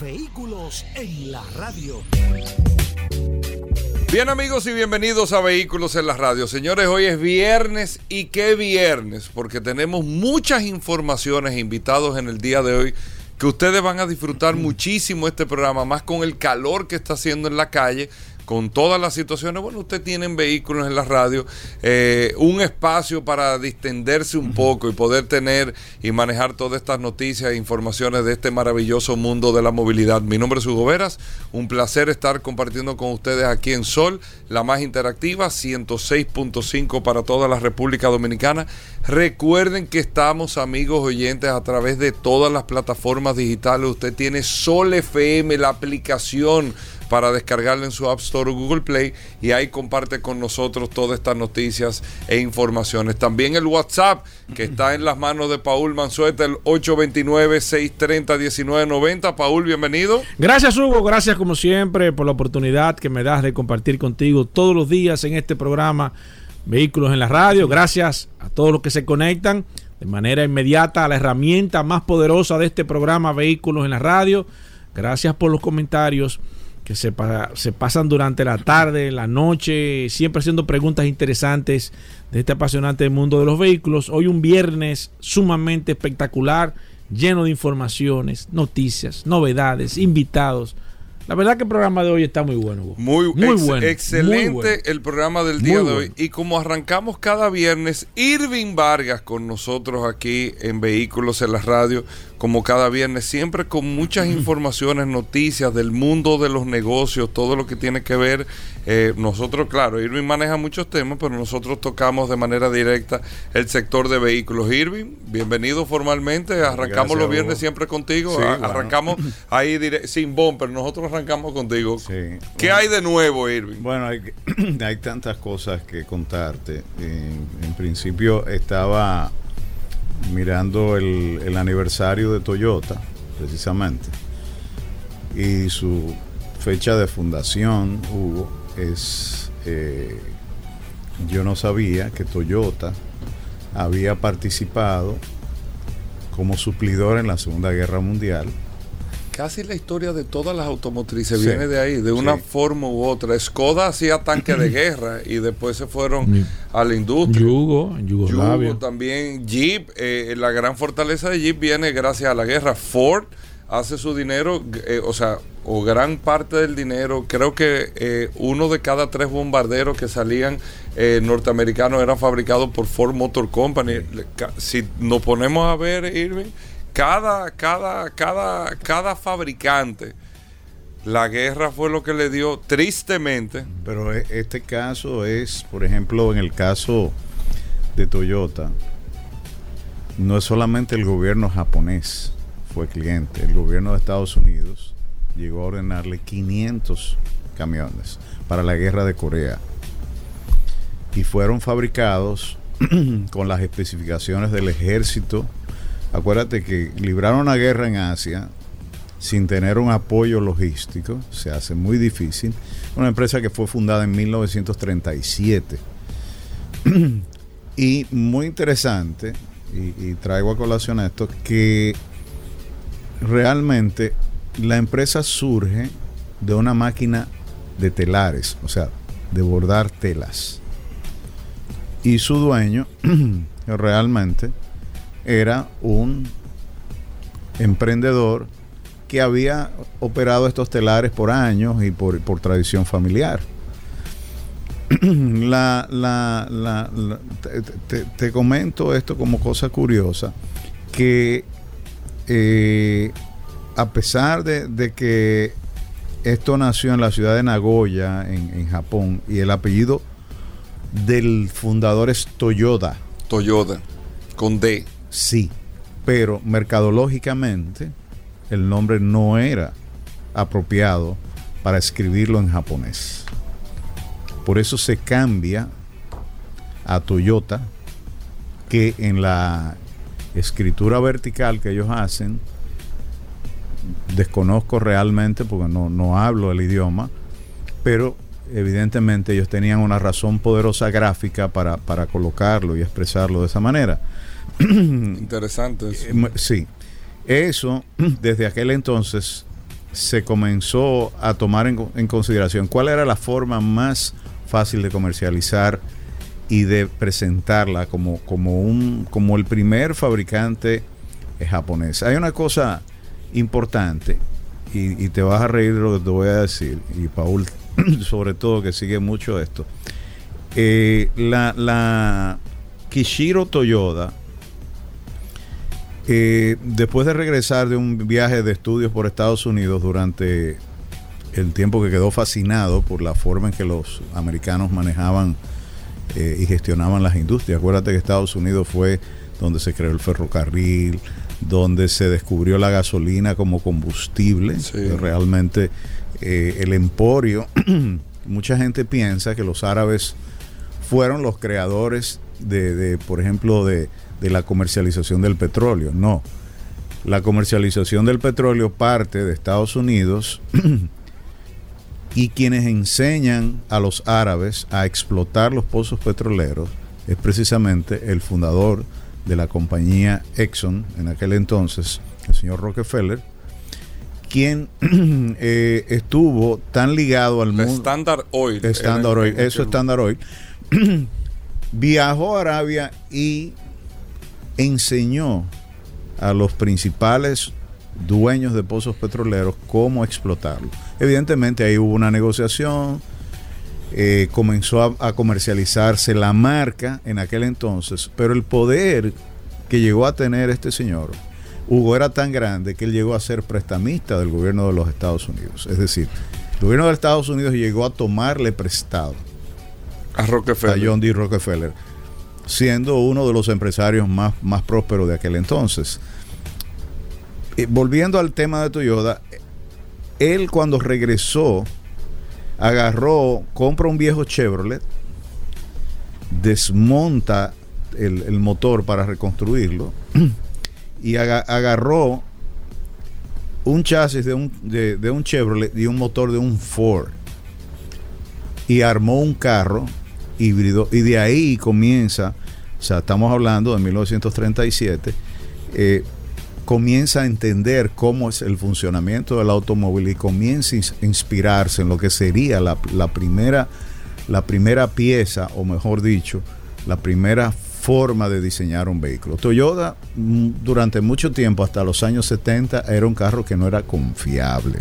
Vehículos en la radio. Bien amigos y bienvenidos a Vehículos en la radio. Señores, hoy es viernes y qué viernes, porque tenemos muchas informaciones e invitados en el día de hoy que ustedes van a disfrutar muchísimo este programa, más con el calor que está haciendo en la calle con todas las situaciones, bueno, usted tiene vehículos en la radio, eh, un espacio para distenderse un poco y poder tener y manejar todas estas noticias e informaciones de este maravilloso mundo de la movilidad. Mi nombre es Hugo Veras, un placer estar compartiendo con ustedes aquí en Sol, la más interactiva, 106.5 para toda la República Dominicana. Recuerden que estamos amigos oyentes a través de todas las plataformas digitales. Usted tiene Sol FM, la aplicación para descargarla en su App Store o Google Play y ahí comparte con nosotros todas estas noticias e informaciones. También el WhatsApp que está en las manos de Paul Manzueta, el 829-630-1990. Paul, bienvenido. Gracias Hugo, gracias como siempre por la oportunidad que me das de compartir contigo todos los días en este programa Vehículos en la Radio. Gracias a todos los que se conectan de manera inmediata a la herramienta más poderosa de este programa Vehículos en la Radio. Gracias por los comentarios que se, se, pasan durante la tarde, la noche, siempre haciendo preguntas interesantes de este apasionante mundo de los vehículos. Hoy un viernes sumamente espectacular, lleno de informaciones, noticias, novedades, invitados la verdad que el programa de hoy está muy bueno. Muy, muy bueno. Excelente el programa del día de hoy. Y como arrancamos cada viernes, Irving Vargas con nosotros aquí en Vehículos en la Radio, como cada viernes, siempre con muchas informaciones, noticias del mundo de los negocios, todo lo que tiene que ver. Eh, nosotros, claro, Irving maneja muchos temas, pero nosotros tocamos de manera directa el sector de vehículos. Irving, bienvenido formalmente. Arrancamos los viernes siempre contigo. Arrancamos ahí sin bumper. Nosotros arrancamos contigo. ¿Qué hay de nuevo, Irving? Bueno, hay, hay tantas cosas que contarte. En, principio estaba mirando el, aniversario de Toyota, precisamente. Y su fecha de fundación, Hugo, es... Eh, yo no sabía que Toyota había participado como suplidor en la Segunda Guerra Mundial casi la historia de todas las automotrices viene de ahí, de una forma u otra. Skoda hacía tanque de guerra y después se fueron a la industria. Yugo, Yugo también. Jeep, eh, la gran fortaleza de Jeep viene gracias a la guerra. Ford hace su dinero, eh, o sea, o gran parte del dinero, creo que eh, uno de cada tres bombarderos que salían norteamericanos eran fabricados por Ford Motor Company. Si nos ponemos a ver, Irving, cada, cada, cada, cada fabricante, la guerra fue lo que le dio tristemente. Pero e, este caso es, por ejemplo, en el caso de Toyota, no es solamente el gobierno japonés fue cliente, el gobierno de Estados Unidos llegó a ordenarle 500 camiones para la guerra de Corea y fueron fabricados con las especificaciones del ejército Acuérdate que libraron una guerra en Asia sin tener un apoyo logístico, se hace muy difícil. Una empresa que fue fundada en 1937. y muy interesante, y, traigo a colación esto, que realmente la empresa surge de una máquina de telares, o sea, de bordar telas. Y su dueño realmente era un emprendedor que había operado estos telares por años y por, tradición familiar. te, comento esto como cosa curiosa, que eh, a pesar de, que esto nació en la ciudad de Nagoya, en, en Japón, y el apellido del fundador es Toyota. Toyota, con D. Sí, pero mercadológicamente el nombre no era apropiado para escribirlo en japonés. Por eso se cambia a Toyota, que en la escritura vertical que ellos hacen, desconozco realmente porque no, no hablo el idioma, pero evidentemente ellos tenían una razón poderosa gráfica para, para colocarlo y expresarlo de esa manera. Interesante. Eso. Eh, Sí, eso desde aquel entonces se comenzó a tomar en, en consideración cuál era la forma más fácil de comercializar y de presentarla como, como, un, como el primer fabricante eh, japonés. Hay una cosa importante y, y te vas a reír de lo que te voy a decir, y Paul sobre todo que sigue mucho esto. Eh, la, la Kishiro Toyoda, eh, después de regresar de un viaje de estudios por Estados Unidos durante el tiempo que quedó fascinado por la forma en que los americanos manejaban eh, y gestionaban las industrias. Acuérdate que Estados Unidos fue donde se creó el ferrocarril, donde se descubrió la gasolina como combustible. Sí. Realmente eh, el emporio, mucha gente piensa que los árabes fueron los creadores de, de, por ejemplo, de, de la comercialización del petróleo. No. La comercialización del petróleo parte de Estados Unidos y quienes enseñan a los árabes a explotar los pozos petroleros es precisamente el fundador de la compañía Exxon en aquel entonces, el señor Rockefeller, quien eh, estuvo tan ligado al mundo. Standard Oil. Standard Oil, eso es Standard Oil. Viajó a Arabia y enseñó a los principales dueños de pozos petroleros cómo explotarlo. Evidentemente ahí hubo una negociación, eh, comenzó a, a comercializarse la marca en aquel entonces, pero el poder que llegó a tener este señor, Hugo, era tan grande que él llegó a ser prestamista del gobierno de los Estados Unidos. Es decir, el gobierno de Estados Unidos llegó a tomarle prestado A a Rockefeller. John D. Rockefeller, siendo uno de los empresarios más, más prósperos de aquel entonces. Eh, volviendo al tema de Toyota, él cuando regresó, agarró, compra un viejo Chevrolet, desmonta el, el motor para reconstruirlo y aga- agarró un chasis de un, de, de un Chevrolet y un motor de un Ford y armó un carro híbrido y de ahí comienza, o sea, estamos hablando de 1937, eh, comienza a entender cómo es el funcionamiento del automóvil y comienza a ins- inspirarse en lo que sería la, la primera, la primera pieza, o mejor dicho, la primera forma de diseñar un vehículo. Toyota mm, durante mucho tiempo, hasta los años 70, era un carro que no era confiable.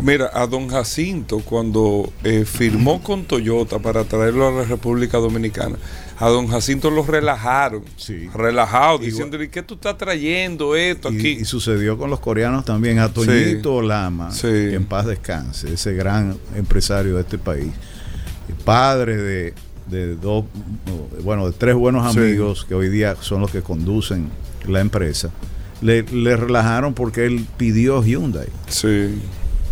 Mira, a don Jacinto, cuando eh, firmó con Toyota para traerlo a la República Dominicana, a don Jacinto lo relajaron. Sí. Relajado, diciéndole, ¿qué tú estás trayendo esto Y, aquí? y sucedió con los coreanos también. A Toñito Lama, Sí. que en paz descanse, ese gran empresario de este país, padre de, de dos, bueno, de tres buenos amigos que hoy día son los que conducen la empresa, le, le relajaron porque él pidió Hyundai. Sí,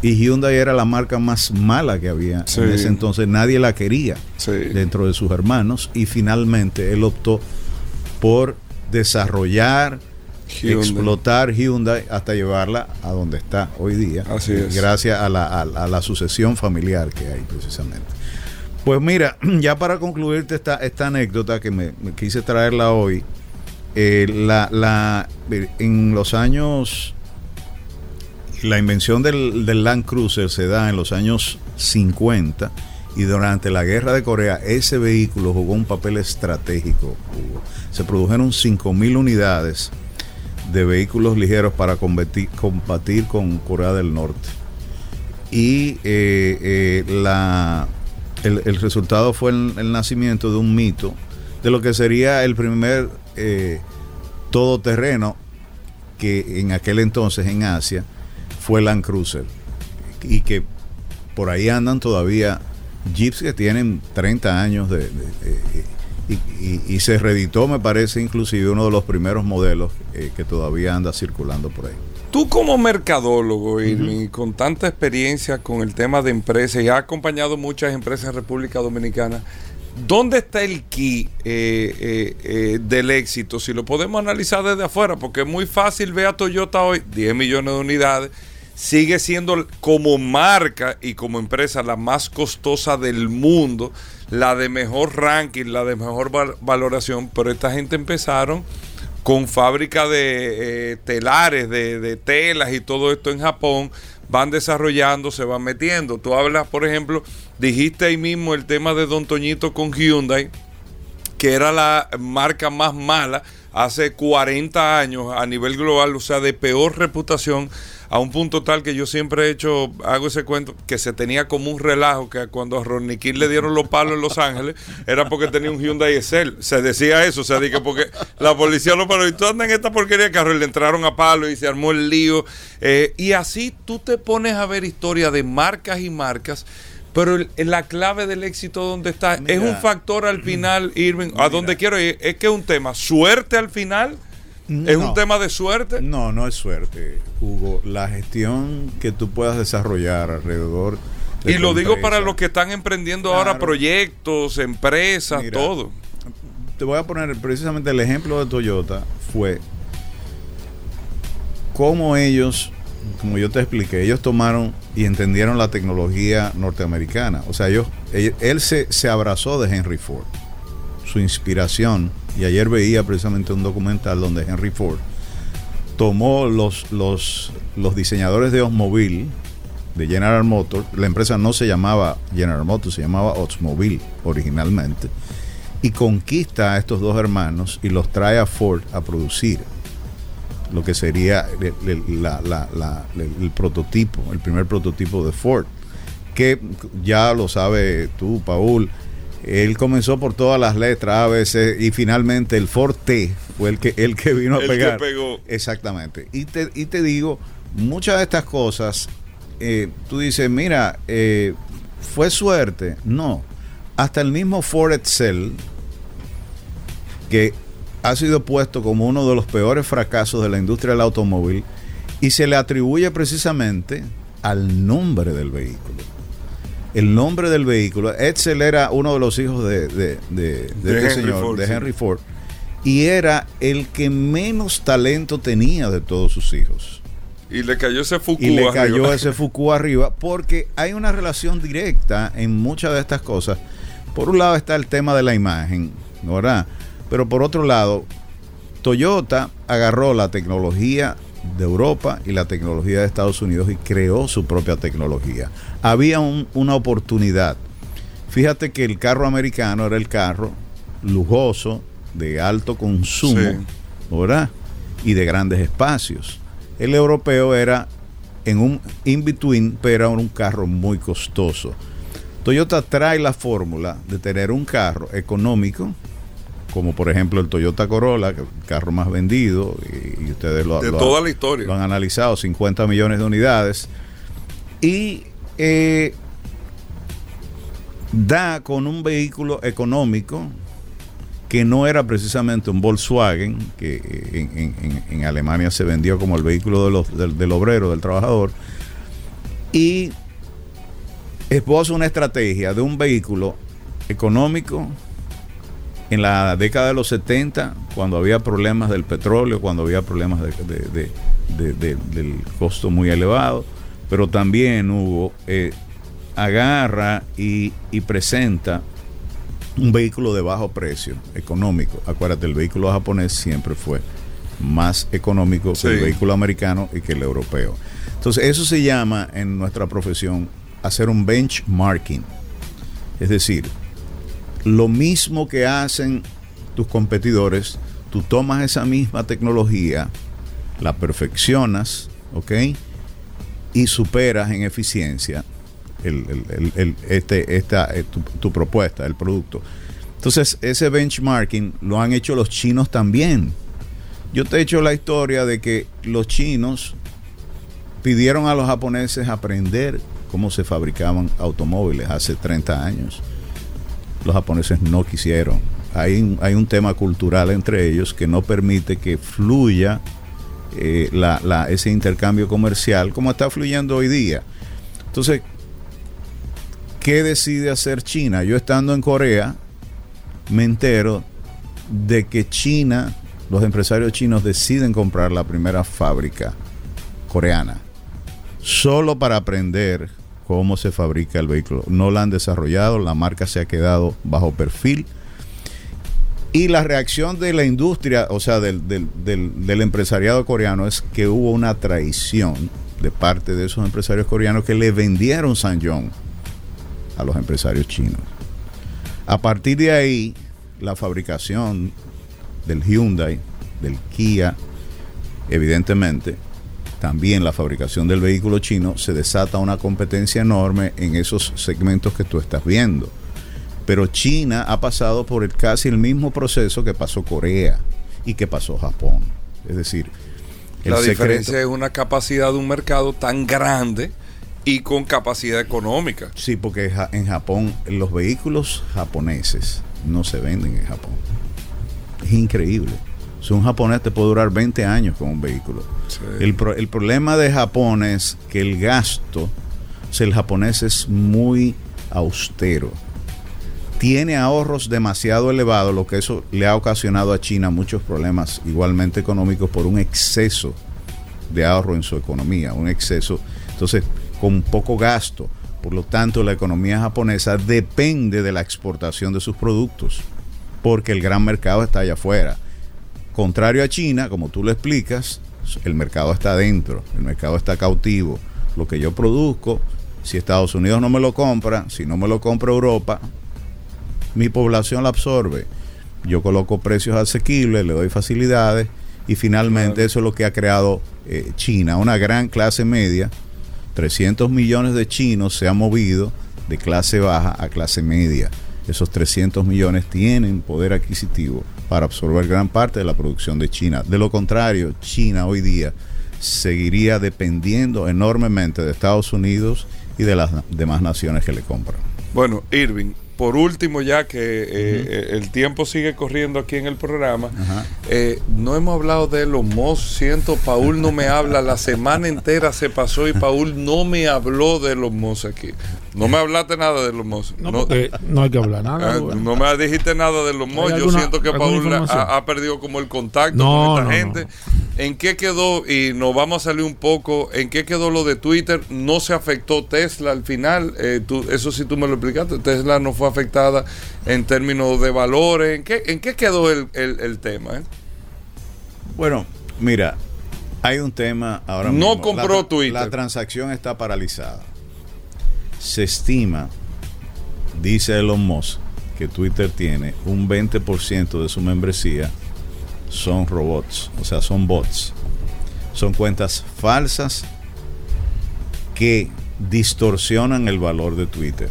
Y Hyundai era la marca más mala que había Sí. en ese entonces. Nadie la quería sí. dentro de sus hermanos. Y finalmente él optó por desarrollar Hyundai. explotar Hyundai hasta llevarla a donde está hoy día. Así es. Gracias a la, a- a la sucesión familiar que hay precisamente. Pues mira, ya para concluirte esta, esta anécdota que me, me quise traerla hoy, eh, la, la, en los años, la invención del, Land Cruiser se da en los años 50 y durante la guerra de Corea ese vehículo jugó un papel estratégico. Se produjeron 5.000 unidades de vehículos ligeros para combatir, con Corea del Norte. Y eh, eh, el, resultado fue el, el nacimiento de un mito de lo que sería el primer eh, todoterreno que en aquel entonces en Asia fue Land Cruiser. Y que por ahí andan todavía jeeps que tienen 30 años de, de- de- y, y- y se reeditó, me parece, inclusive uno de los primeros modelos eh, que todavía anda circulando por ahí. Tú como mercadólogo, Irving, con tanta experiencia con el tema de empresas y has acompañado muchas empresas en República Dominicana, ¿dónde está el key eh, eh, del éxito? Si lo podemos analizar desde afuera, porque es muy fácil ver a Toyota hoy, 10 millones de unidades, sigue siendo como marca y como empresa la más costosa del mundo, la de mejor ranking, la de mejor val- valoración, pero esta gente empezaron con fábrica de eh, telares, de, de telas y todo esto en Japón, van desarrollando, se van metiendo. Tú hablas, por ejemplo, dijiste ahí mismo el tema de Don Toñito con Hyundai, que era la marca más mala hace 40 años a nivel global, o sea, de peor reputación, a un punto tal que yo siempre he hecho, hago ese cuento, que se tenía como un relajo, que cuando a Ronnie King le dieron los palos en Los Ángeles, era porque tenía un Hyundai Excel. Se decía eso, o sea, que porque la policía lo paró y tú andas en esta porquería de carro y le entraron a palo y se armó el lío. Eh, y así tú te pones a ver historia de marcas y marcas. Pero el- la clave del éxito, ¿dónde está? Mira. es un factor al final, Irving, a donde quiero ir, es que es un tema, suerte al final, es un No. tema de suerte. No, no es suerte, Hugo. La gestión que tú puedas desarrollar alrededor. de Y lo digo para los que están emprendiendo ahora proyectos, empresas, Mira, todo. Te voy a poner precisamente el ejemplo de Toyota. Fue cómo ellos, como yo te expliqué, ellos tomaron y entendieron la tecnología norteamericana. O sea, ellos, él, él se, se abrazó de Henry Ford. Su inspiración. Y ayer veía precisamente un documental donde Henry Ford tomó los, los, los diseñadores de Oldsmobile de General Motors. La empresa no se llamaba General Motors, se llamaba Oldsmobile originalmente. Y conquista a estos dos hermanos y los trae a Ford a producir lo que sería el, el- el prototipo, el primer prototipo de Ford. Que ya lo sabe tú, Paul. Él comenzó por todas las letras A, B, C y finalmente el Ford T fue el que, el que vino a El que pegar. pegó. Exactamente. Y te, y te digo, muchas de estas cosas, eh, tú dices, mira, eh, fue suerte. No. Hasta el mismo Ford Excel, que ha sido puesto como uno de los peores fracasos de la industria del automóvil, y se le atribuye precisamente al nombre del vehículo. El nombre del vehículo. Edsel era uno de los hijos de, de- de- este Henry señor, Ford, de sí. Henry Ford, y era el que menos talento tenía de todos sus hijos. Y le cayó ese Foucault Y le arriba. cayó ese Foucault arriba porque hay una relación directa en muchas de estas cosas. Por un lado está el tema de la imagen, ¿no ¿verdad? Pero por otro lado, Toyota agarró la tecnología de Europa y la tecnología de Estados Unidos y creó su propia tecnología. Había un- una oportunidad. Fíjate que el carro americano era el carro lujoso, de alto consumo, Sí. ¿verdad? Y de grandes espacios. El europeo era en un in-between, pero era un carro muy costoso. Toyota trae la fórmula de tener un carro económico, como por ejemplo el Toyota Corolla, el carro más vendido, y, y ustedes lo, De lo- toda la historia. lo han analizado, 50 millones de unidades, y eh, da con un vehículo económico que no era precisamente un Volkswagen, que eh, en, Alemania se vendió como el vehículo de los- del, obrero, del trabajador, y esposa una estrategia de un vehículo económico en la década de los 70, cuando había problemas del petróleo, cuando había problemas de- del costo muy elevado, pero también hubo, eh, agarra y, y presenta un vehículo de bajo precio, económico. Acuérdate, el vehículo japonés siempre fue más económico que el vehículo americano y que el europeo. Entonces, eso se llama en nuestra profesión hacer un benchmarking. Es decir, lo mismo que hacen tus competidores, tú tomas esa misma tecnología, la perfeccionas, ¿ok? Y superas en eficiencia este, esta, eh, tu, tu propuesta, el producto. Entonces, ese benchmarking lo han hecho los chinos también. Yo te he hecho la historia de que los chinos pidieron a los japoneses aprender cómo se fabricaban automóviles hace 30 años. Los japoneses no quisieron. Hay, hay un tema cultural entre ellos que no permite que fluya eh, la- ese intercambio comercial como está fluyendo hoy día. Entonces, ¿qué decide hacer China? Yo estando en Corea, me entero de que China, los empresarios chinos deciden comprar la primera fábrica coreana, solo para aprender cómo se fabrica el vehículo. No la han desarrollado, la marca se ha quedado bajo perfil. Y la reacción de la industria, o sea, del, empresariado coreano, es que hubo una traición de parte de esos empresarios coreanos que le vendieron Sanjong a los empresarios chinos. A partir de ahí, la fabricación del Hyundai, del Kia, evidentemente, también la fabricación del vehículo chino, se desata una competencia enorme en esos segmentos que tú estás viendo. Pero China ha pasado por el, casi el mismo proceso que pasó Corea y que pasó Japón. Es decir, el La secreto- diferencia es una capacidad de un mercado tan grande y con capacidad económica. Sí, porque en Japón los vehículos japoneses no se venden en Japón. Es increíble. Si un japonés te puede durar 20 años con un vehículo. Sí. El, pro- el problema de Japón es que el gasto, o sea, el japonés es muy austero. Tiene ahorros demasiado elevados, lo que eso le ha ocasionado a China muchos problemas igualmente económicos por un exceso de ahorro en su economía, un exceso, entonces, con poco gasto. Por lo tanto, la economía japonesa depende de la exportación de sus productos, porque el gran mercado está allá afuera. Contrario a China, como tú lo explicas, el mercado está adentro, el mercado está cautivo. Lo que yo produzco, si Estados Unidos no me lo compra, si no me lo compra Europa, mi población la absorbe. Yo coloco precios asequibles, le doy facilidades y finalmente Claro. eso es lo que ha creado eh, China, una gran clase media. 300 millones de chinos se han movido de clase baja a clase media. Esos 300 millones tienen poder adquisitivo para absorber gran parte de la producción de China. De lo contrario, China hoy día seguiría dependiendo enormemente de Estados Unidos y de las demás naciones que le compran. Bueno, Irving, por último, ya que eh, eh, el tiempo sigue corriendo aquí en el programa, eh, no hemos hablado de los Moss. Siento, Paul no me habla. La semana entera se pasó y Paul no me habló de los Moss aquí. No me hablaste nada de los Moss. No, No, hay que hablar nada. ah, bueno. no me dijiste nada de los Moss. Yo siento que Paul ha, perdido como el contacto No, con esta gente. ¿En qué quedó? Y nos vamos a salir un poco. ¿En qué quedó lo de Twitter? ¿No se afectó Tesla al final? Eh, tú- eso sí tú me lo explicaste. Tesla no fue afectada en términos de valores. ¿En qué, en qué quedó el, el- el tema? eh? Bueno, mira, hay un tema ahora No mismo. compró La- Twitter. La transacción está paralizada. Se estima, dice Elon Musk, que Twitter tiene un 20% de su membresía son robots, o sea, son bots. Son cuentas falsas que distorsionan el valor de Twitter.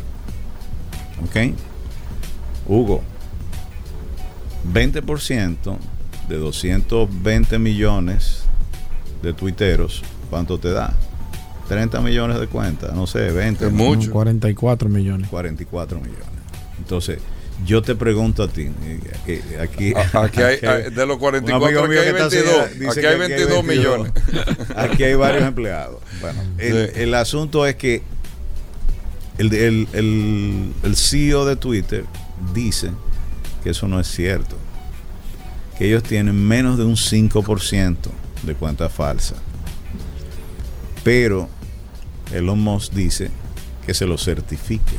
¿Ok? Hugo, 20% de 220 millones de tuiteros, ¿cuánto te da? 30 millones de cuentas, no sé, 20, Es ¿no? mucho. 44 millones. 44 millones. Entonces, yo te pregunto a ti, eh, eh, aquí, A- Aquí hay, aquí hay- de los un 44, amigo aquí hay que está 22. allá dice Aquí que hay 22 millones. Aquí hay varios empleados. Bueno, el, Sí. el asunto es que el, el, el, el CEO de Twitter dice que eso no es cierto. Que ellos tienen menos de un 5% de cuentas falsas. Pero Elon Musk dice que se lo certifique.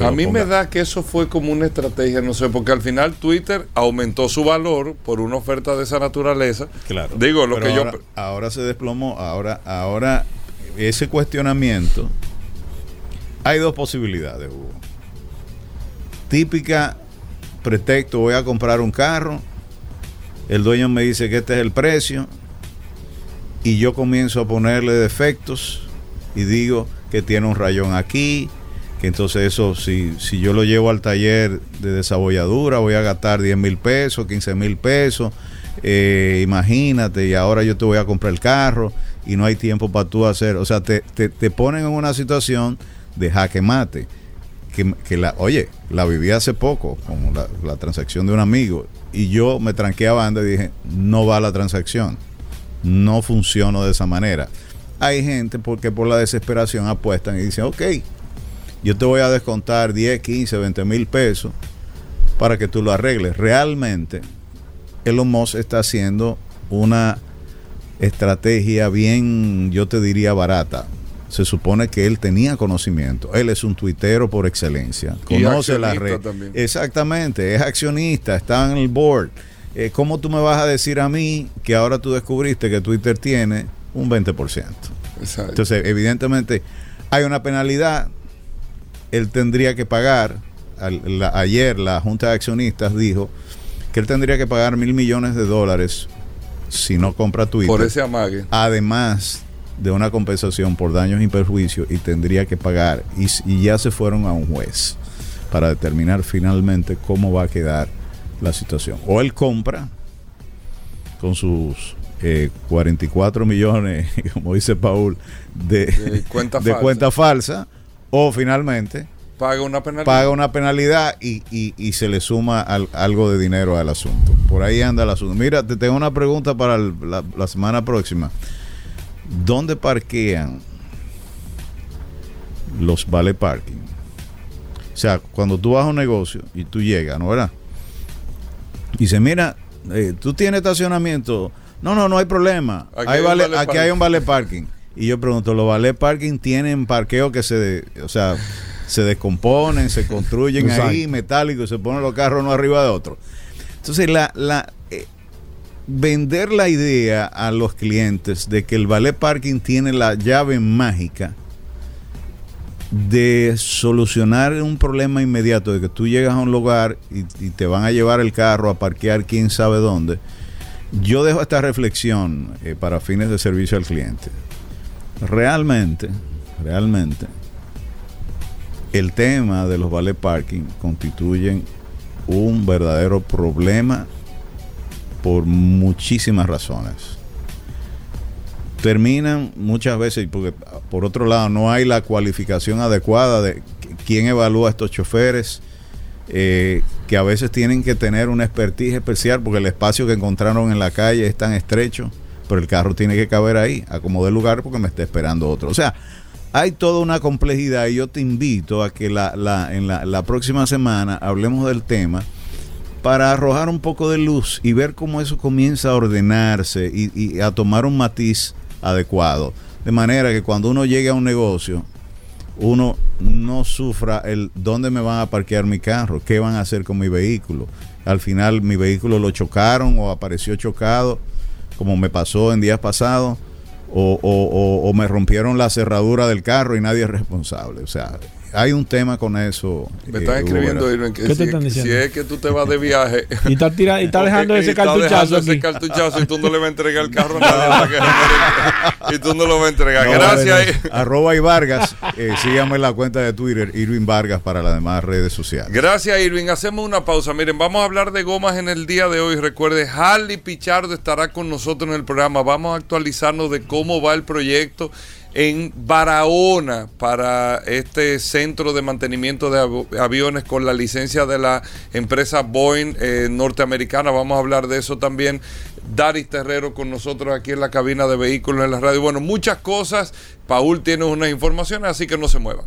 A mí me da que eso fue como una estrategia, no sé, porque al final Twitter aumentó su valor por una oferta de esa naturaleza. Claro. Digo, lo que ahora, yo... ahora se desplomó. Ahora, ahora ese cuestionamiento. Hay dos posibilidades, Hugo. Típica pretexto, voy a comprar un carro. El dueño me dice que este es el precio. Y yo comienzo a ponerle defectos. Y digo que tiene un rayón aquí. Que entonces eso, si, si yo lo llevo al taller de desabolladura, voy a gastar 10 mil pesos, 15 mil pesos. Eh, imagínate, y ahora yo te voy a comprar el carro y no hay tiempo para tú hacer. O sea, te, te, te ponen en una situación de jaque mate. Que, que la, oye, la viví hace poco, como la, transacción de un amigo, y yo me tranqué a y dije, no va la transacción. no funciono de esa manera. Hay gente porque por la desesperación apuestan y dicen, ok, yo te voy a descontar 10, 15, 20 mil pesos para que tú lo arregles. Realmente, Elon Musk está haciendo una estrategia bien, yo te diría, barata. Se supone que él tenía conocimiento. Él es un tuitero por excelencia. Y Conoce la red. también. Exactamente, es accionista, está en el board. Eh, ¿Cómo tú me vas a decir a mí que ahora tú descubriste que Twitter tiene un 20%? Exacto. Entonces, evidentemente, hay una penalidad. Él tendría que pagar. al- la- ayer la Junta de Accionistas dijo que él tendría que pagar mil millones de dólares si no compra Twitter. por ese amague. Además de una compensación por daños y perjuicios y tendría que pagar. Y, ya se fueron a un juez para determinar finalmente cómo va a quedar la situación. O él compra con sus eh, 44 millones, como dice Paul, de, De cuenta de falsa. cuenta falsa, o finalmente Paga una penalidad. paga una penalidad y, y- y se le suma al- algo de dinero al asunto. Por ahí anda el asunto. Mira, te tengo una pregunta para el- la, la semana próxima. ¿Dónde parquean los vale parking? O sea, cuando tú vas a un negocio y tú llegas, ¿no verdad? Y dice, mira, eh, tú tienes estacionamiento. No, no, no hay problema. Aquí Hay hay un vale- vale aquí hay un vale parking. Y yo pregunto, ¿los vale parking tienen parqueo que se, de- o sea, se descomponen, se construyen ahí, metálicos, y se ponen los carros uno arriba de otro? Entonces, la, la, eh, vender la idea a los clientes de que el valet parking tiene la llave mágica de solucionar un problema inmediato, de que tú llegas a un lugar y, y te van a llevar el carro a parquear quién sabe dónde. Yo dejo esta reflexión eh, para fines de servicio al cliente. Realmente, realmente, el tema de los valet parking constituyen un verdadero problema por muchísimas razones. Terminan muchas veces, porque por otro lado no hay la cualificación adecuada de qu- quién evalúa a estos choferes, eh, que a veces tienen que tener una expertise especial porque el espacio que encontraron en la calle es tan estrecho, pero el carro tiene que caber ahí, acomodé el lugar porque me está esperando otro. O sea, hay toda una complejidad y yo te invito a que la, la- en la, la próxima semana hablemos del tema para arrojar un poco de luz y ver cómo eso comienza a ordenarse y, y a tomar un matiz adecuado. De manera que cuando uno llegue a un negocio, uno no sufra el dónde me van a parquear mi carro, qué van a hacer con mi vehículo. Al final mi vehículo lo chocaron o apareció chocado, como me pasó en días pasados, o, o- me rompieron la cerradura del carro y nadie es responsable. O sea, hay un tema con eso. Me eh, están escribiendo. Irving, que ¿Qué te si, están si diciendo? es que tú te vas de viaje. Y está, tira- y está dejando ese y está cartuchazo dejando ese cartuchazo y tú no le vas a entregar el carro a nadie y tú no lo vas a entregar. No, Gracias. vale, no. Arroba y Vargas. Eh, síganme en la cuenta de Twitter, Irving Vargas, para las demás redes sociales. Gracias, Irving. Hacemos una pausa. Miren, vamos a hablar de gomas en el día de hoy. Recuerde, Harley Pichardo estará con nosotros en el programa. Vamos a actualizarnos de cómo va el proyecto en Barahona para este centro de mantenimiento de av- aviones con la licencia de la empresa Boeing eh, norteamericana. Vamos a hablar de eso también. Daris Terrero con nosotros aquí en la cabina de vehículos en la radio. Bueno, muchas cosas. Paul tiene unas informaciones, así que no se muevan.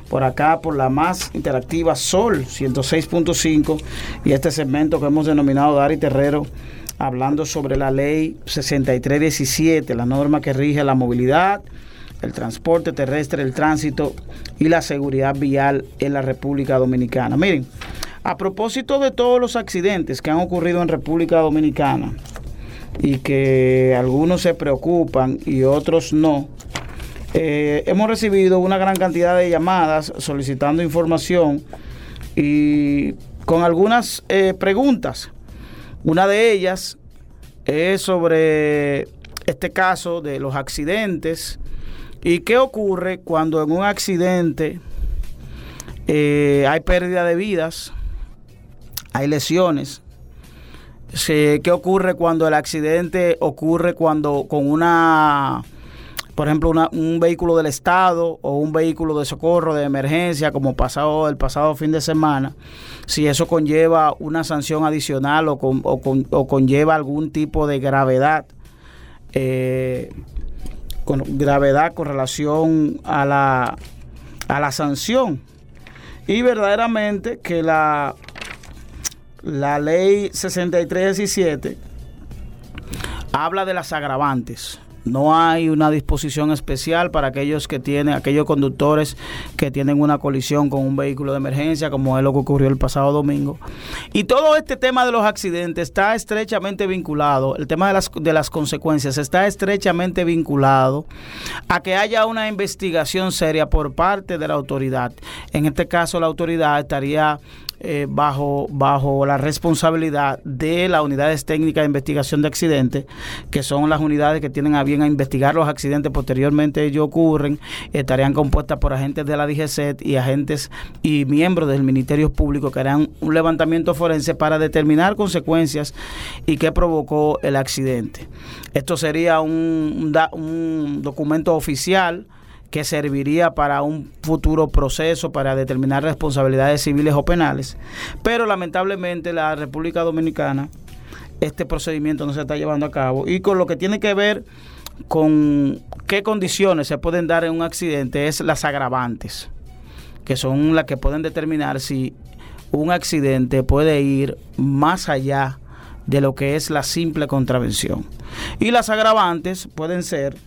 Por acá, por la más interactiva Sol 106.5 y este segmento que hemos denominado Dari Terrero, hablando sobre la ley 6317, la norma que rige la movilidad, el transporte terrestre, el tránsito y la seguridad vial en la República Dominicana. Miren, a propósito de todos los accidentes que han ocurrido en República Dominicana, y que algunos se preocupan y otros no, eh, hemos recibido una gran cantidad de llamadas solicitando información y con algunas eh, preguntas. Una de ellas es sobre este caso de los accidentes y qué ocurre cuando en un accidente eh, hay pérdida de vidas, hay lesiones. ¿Qué ocurre cuando el accidente ocurre cuando con una por ejemplo, un vehículo del Estado o un vehículo de socorro, de emergencia, como pasado el pasado fin de semana, si eso conlleva una sanción adicional o, o, conlleva algún tipo de gravedad, eh, con gravedad con relación a la, a la sanción. Y verdaderamente que la, la ley 6317 habla de las agravantes. No hay una disposición especial para aquellos que tienen, aquellos conductores que tienen una colisión con un vehículo de emergencia, como es lo que ocurrió el pasado domingo. Y todo este tema de los accidentes está estrechamente vinculado, el tema de las, de las consecuencias está estrechamente vinculado a que haya una investigación seria por parte de la autoridad. En este caso, la autoridad estaría eh, bajo, bajo la responsabilidad de las unidades técnicas de investigación de accidentes, que son las unidades que tienen a bien a investigar los accidentes posteriormente ellos ocurren, estarían compuestas por agentes de la DGCET y agentes y miembros del Ministerio Público que harán un levantamiento forense para determinar consecuencias y qué provocó el accidente. Esto sería un, un documento oficial que serviría para un futuro proceso para determinar responsabilidades civiles o penales. Pero lamentablemente la República Dominicana, este procedimiento no se está llevando a cabo. Y con lo que tiene que ver con qué condiciones se pueden dar en un accidente es las agravantes, que son las que pueden determinar si un accidente puede ir más allá de lo que es la simple contravención. Y las agravantes pueden ser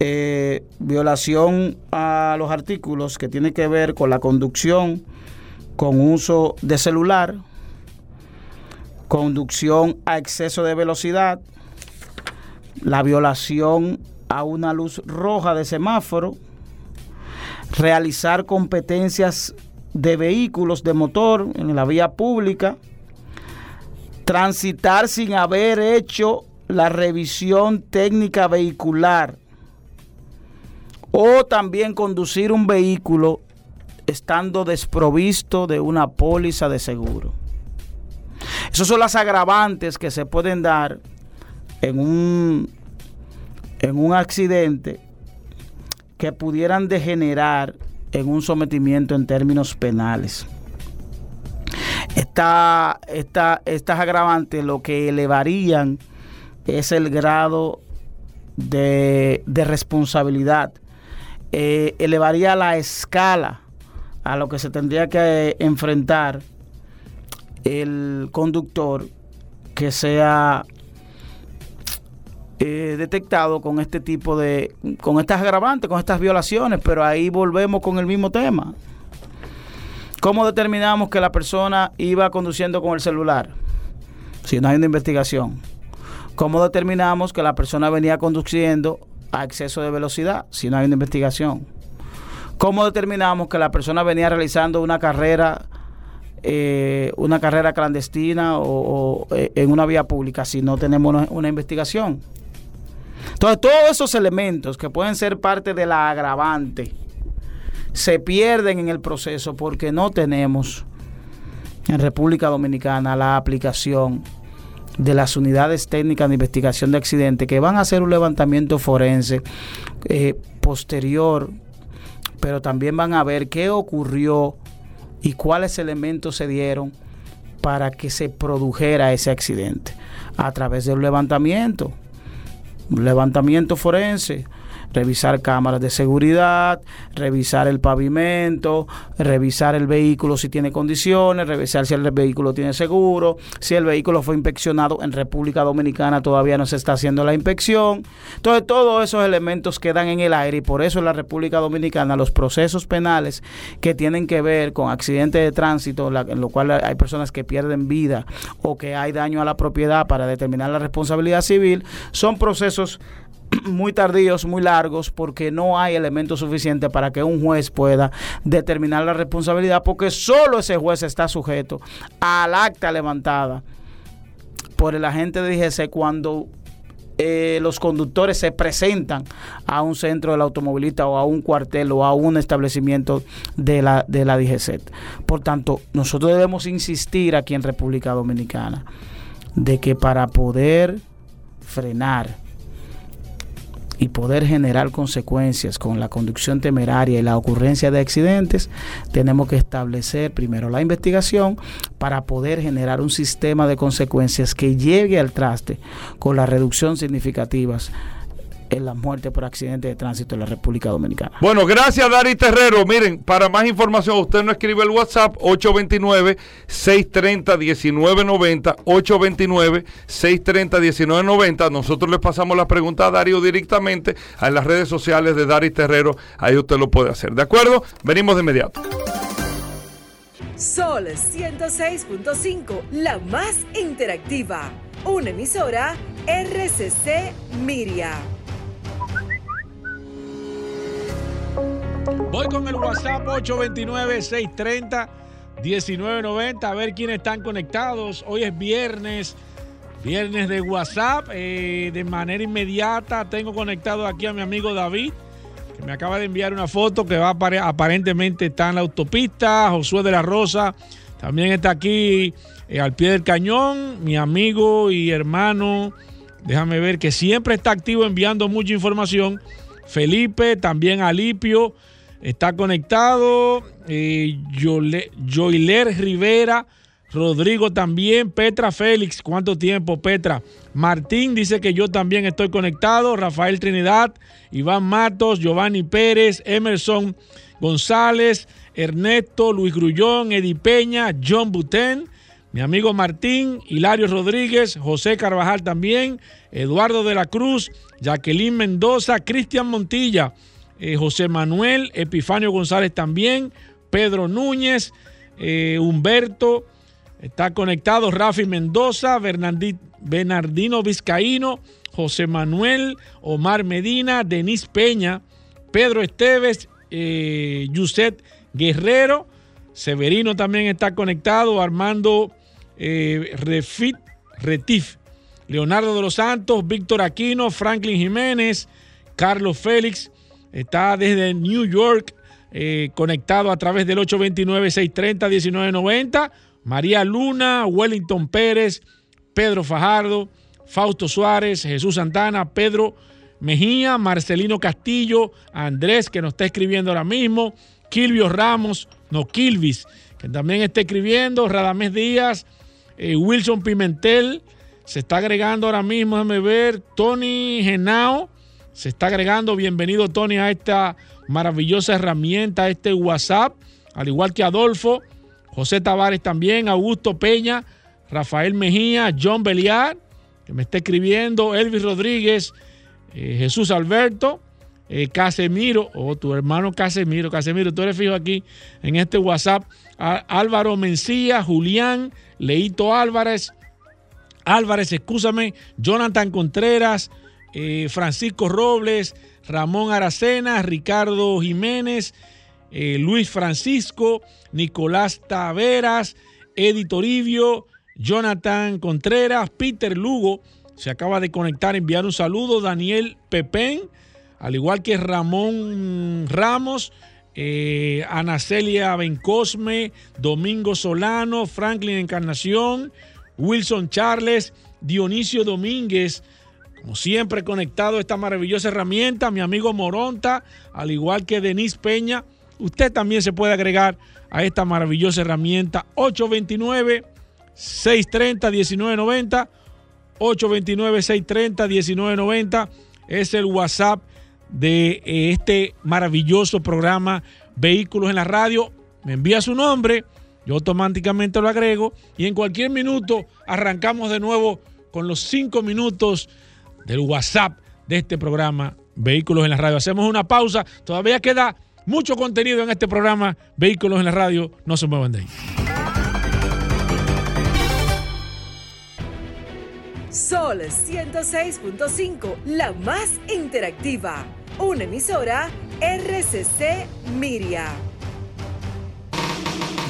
eh, violación a los artículos que tiene que ver con la conducción con uso de celular, conducción a exceso de velocidad, la violación a una luz roja de semáforo, realizar competencias de vehículos de motor en la vía pública, transitar sin haber hecho la revisión técnica vehicular o también conducir un vehículo estando desprovisto de una póliza de seguro. Esas son las agravantes que se pueden dar en un, en un accidente que pudieran degenerar en un sometimiento en términos penales. Esta, estas agravantes lo que elevarían es el grado de, de responsabilidad eh, elevaría la escala a lo que se tendría que enfrentar el conductor que sea eh, detectado con este tipo de, con estas agravantes, con estas violaciones, pero ahí volvemos con el mismo tema. ¿Cómo determinamos que la persona iba conduciendo con el celular? Si no hay una investigación. ¿Cómo determinamos que la persona venía conduciendo a exceso de velocidad si no hay una investigación? ¿Cómo determinamos que la persona venía realizando una carrera, eh, una carrera clandestina o, eh, en una vía pública si no tenemos una, investigación? Entonces, todos esos elementos que pueden ser parte de la agravante se pierden en el proceso porque no tenemos en República Dominicana la aplicación de las unidades técnicas de investigación de accidentes que van a hacer un levantamiento forense eh, posterior, pero también van a ver qué ocurrió y cuáles elementos se dieron para que se produjera ese accidente a través de un levantamiento, levantamiento forense revisar cámaras de seguridad, revisar el pavimento, revisar el vehículo si tiene condiciones, revisar si el vehículo tiene seguro, si el vehículo fue inspeccionado en República Dominicana todavía no se está haciendo la inspección. Entonces todos esos elementos quedan en el aire y por eso en la República Dominicana los procesos penales que tienen que ver con accidentes de tránsito, en lo cual hay personas que pierden vida o que hay daño a la propiedad para determinar la responsabilidad civil, son procesos muy tardíos, muy largos, porque no hay elementos suficientes para que un juez pueda determinar la responsabilidad, porque solo ese juez está sujeto al acta levantada por el agente de DGC cuando eh, los conductores se presentan a un centro del automovilista o a un cuartel o a un establecimiento de la, de la. Por tanto, nosotros debemos insistir aquí en República Dominicana de que para poder frenar y poder generar consecuencias con la conducción temeraria y la ocurrencia de accidentes, tenemos que establecer primero la investigación para poder generar un sistema de consecuencias que llegue al traste con la reducción significativas en la muerte por accidente de tránsito en la República Dominicana. Bueno, gracias Dari Terrero. Miren, para más información, usted no escribe el WhatsApp 829-630-1990, 829-630-1990. Nosotros le pasamos la pregunta a Darío directamente en las redes sociales de Dari Terrero. Ahí usted lo puede hacer. ¿De acuerdo? Venimos de inmediato. Sol 106.5, la más interactiva. Una emisora RCC Miria. Voy con el WhatsApp 829-630-1990 a ver quiénes están conectados. Hoy es viernes, viernes de WhatsApp. Eh, de manera inmediata tengo conectado aquí a mi amigo David, que me acaba de enviar una foto que va aparentemente está en la autopista. Josué de la Rosa también está aquí eh, al pie del cañón. Mi amigo y hermano, déjame ver, que siempre está activo enviando mucha información. Felipe, también Alipio Está conectado eh, Rivera, Rodrigo también, Petra Félix, ¿cuánto tiempo Petra? Martín dice que yo también estoy conectado, Rafael Trinidad, Iván Matos, Giovanni Pérez, Emerson González, Ernesto, Luis Grullón, Edi Peña, John Butén, mi amigo Martín, Hilario Rodríguez, José Carvajal también, Eduardo de la Cruz, Jacqueline Mendoza, Cristian Montilla, eh, José Manuel, Epifanio González también, Pedro Núñez, eh, Humberto, está conectado Rafi Mendoza, Bernardino Vizcaíno, José Manuel, Omar Medina, Denis Peña, Pedro Esteves, eh, Guerrero, Severino también está conectado, Armando eh, Refit, Retif, Leonardo de los Santos, Víctor Aquino, Franklin Jiménez, Carlos Félix, Está desde New York eh, conectado a través del 829-630-1990. María Luna, Wellington Pérez, Pedro Fajardo, Fausto Suárez, Jesús Santana, Pedro Mejía, Marcelino Castillo, Andrés, que nos está escribiendo ahora mismo, Kilvio Ramos, no Kilvis, que también está escribiendo, Radamés Díaz, eh, Wilson Pimentel, se está agregando ahora mismo, déjame ver, Tony Genao, se está agregando. Bienvenido, Tony, a esta maravillosa herramienta, a este WhatsApp, al igual que Adolfo, José Tavares también, Augusto Peña, Rafael Mejía, John Beliar, que me está escribiendo, Elvis Rodríguez, eh, Jesús Alberto, eh, Casemiro, o oh, tu hermano Casemiro, Casemiro, tú eres fijo aquí en este WhatsApp, Álvaro Mencía, Julián, Leito Álvarez, Álvarez, escúchame, Jonathan Contreras, eh, Francisco Robles, Ramón Aracena, Ricardo Jiménez, eh, Luis Francisco, Nicolás Taveras, Eddie Toribio, Jonathan Contreras, Peter Lugo, se acaba de conectar, enviar un saludo, Daniel Pepén, al igual que Ramón Ramos, eh, Anacelia Bencosme, Domingo Solano, Franklin Encarnación, Wilson Charles, Dionisio Domínguez, como siempre, conectado a esta maravillosa herramienta, mi amigo Moronta, al igual que Denise Peña, usted también se puede agregar a esta maravillosa herramienta 829-630-1990. 829-630-1990 es el WhatsApp de eh, este maravilloso programa Vehículos en la Radio. Me envía su nombre, yo automáticamente lo agrego y en cualquier minuto arrancamos de nuevo con los cinco minutos del WhatsApp de este programa Vehículos en la Radio. Hacemos una pausa. Todavía queda mucho contenido en este programa Vehículos en la Radio. No se muevan de ahí. Sol 106.5, la más interactiva. Una emisora RCC Miria.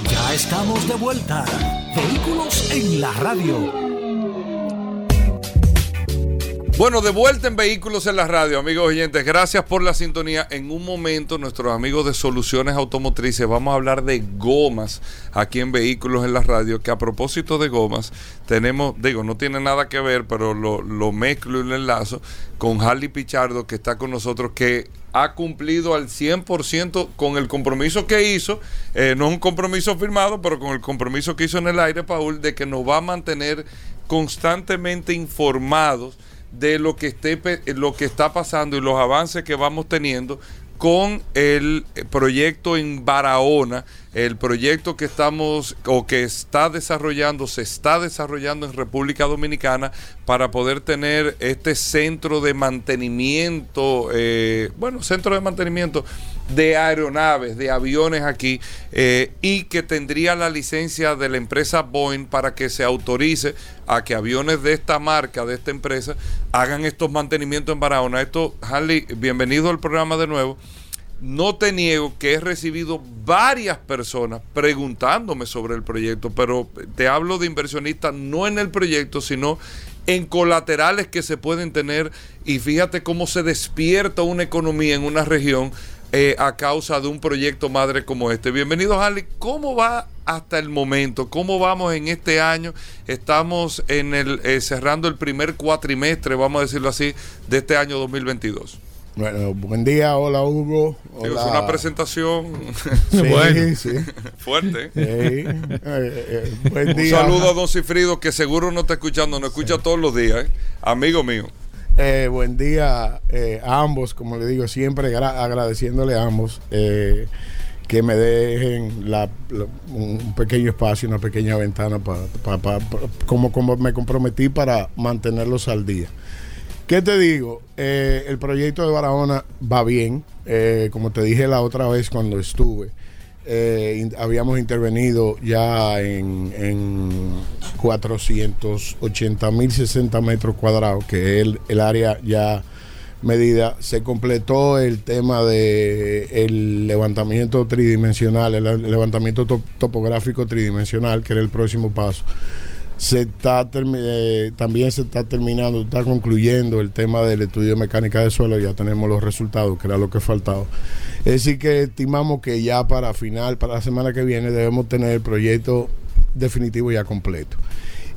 Ya estamos de vuelta. Vehículos en la radio. Bueno, de vuelta en Vehículos en la Radio, amigos oyentes. Gracias por la sintonía. En un momento, nuestros amigos de Soluciones Automotrices, vamos a hablar de gomas aquí en Vehículos en la Radio. Que a propósito de gomas, tenemos, digo, no tiene nada que ver, pero lo, lo mezclo y lo enlazo con Harley Pichardo, que está con nosotros, que ha cumplido al 100% con el compromiso que hizo, eh, no es un compromiso firmado, pero con el compromiso que hizo en el aire, Paul, de que nos va a mantener constantemente informados de lo que esté lo que está pasando y los avances que vamos teniendo con el proyecto en Barahona, el proyecto que estamos o que está desarrollando, se está desarrollando en República Dominicana para poder tener este centro de mantenimiento, eh, bueno, centro de mantenimiento de aeronaves, de aviones aquí, eh, y que tendría la licencia de la empresa Boeing para que se autorice a que aviones de esta marca, de esta empresa, hagan estos mantenimientos en Barahona. Esto, Harley, bienvenido al programa de nuevo. No te niego que he recibido varias personas preguntándome sobre el proyecto, pero te hablo de inversionistas no en el proyecto, sino en colaterales que se pueden tener y fíjate cómo se despierta una economía en una región eh, a causa de un proyecto madre como este. Bienvenido, Harley. ¿Cómo va hasta el momento? ¿Cómo vamos en este año? Estamos en el eh, cerrando el primer cuatrimestre, vamos a decirlo así, de este año 2022. Bueno, buen día, hola Hugo. Es una presentación fuerte. Eh, buen día. Un saludo a Don Cifrido, que seguro no está escuchando, nos escucha todos los días, amigo mío. Eh, buen día eh, a ambos, como le digo, siempre agradeciéndole a ambos eh, que me dejen un pequeño espacio, una pequeña ventana, para como, como me comprometí para mantenerlos al día. ¿Qué te digo? el proyecto de Barahona va bien, como te dije la otra vez cuando estuve. Eh, habíamos intervenido ya en, en 480 mil 60 metros cuadrados, que es el, área ya medida. Se completó el tema de el levantamiento tridimensional, el, levantamiento topográfico tridimensional, que era el próximo paso se está eh, también se está terminando, está concluyendo el tema del estudio de mecánica de suelo, ya tenemos los resultados, que era lo que faltaba. Es decir, que estimamos que ya para final, para la semana que viene, debemos tener el proyecto definitivo ya completo.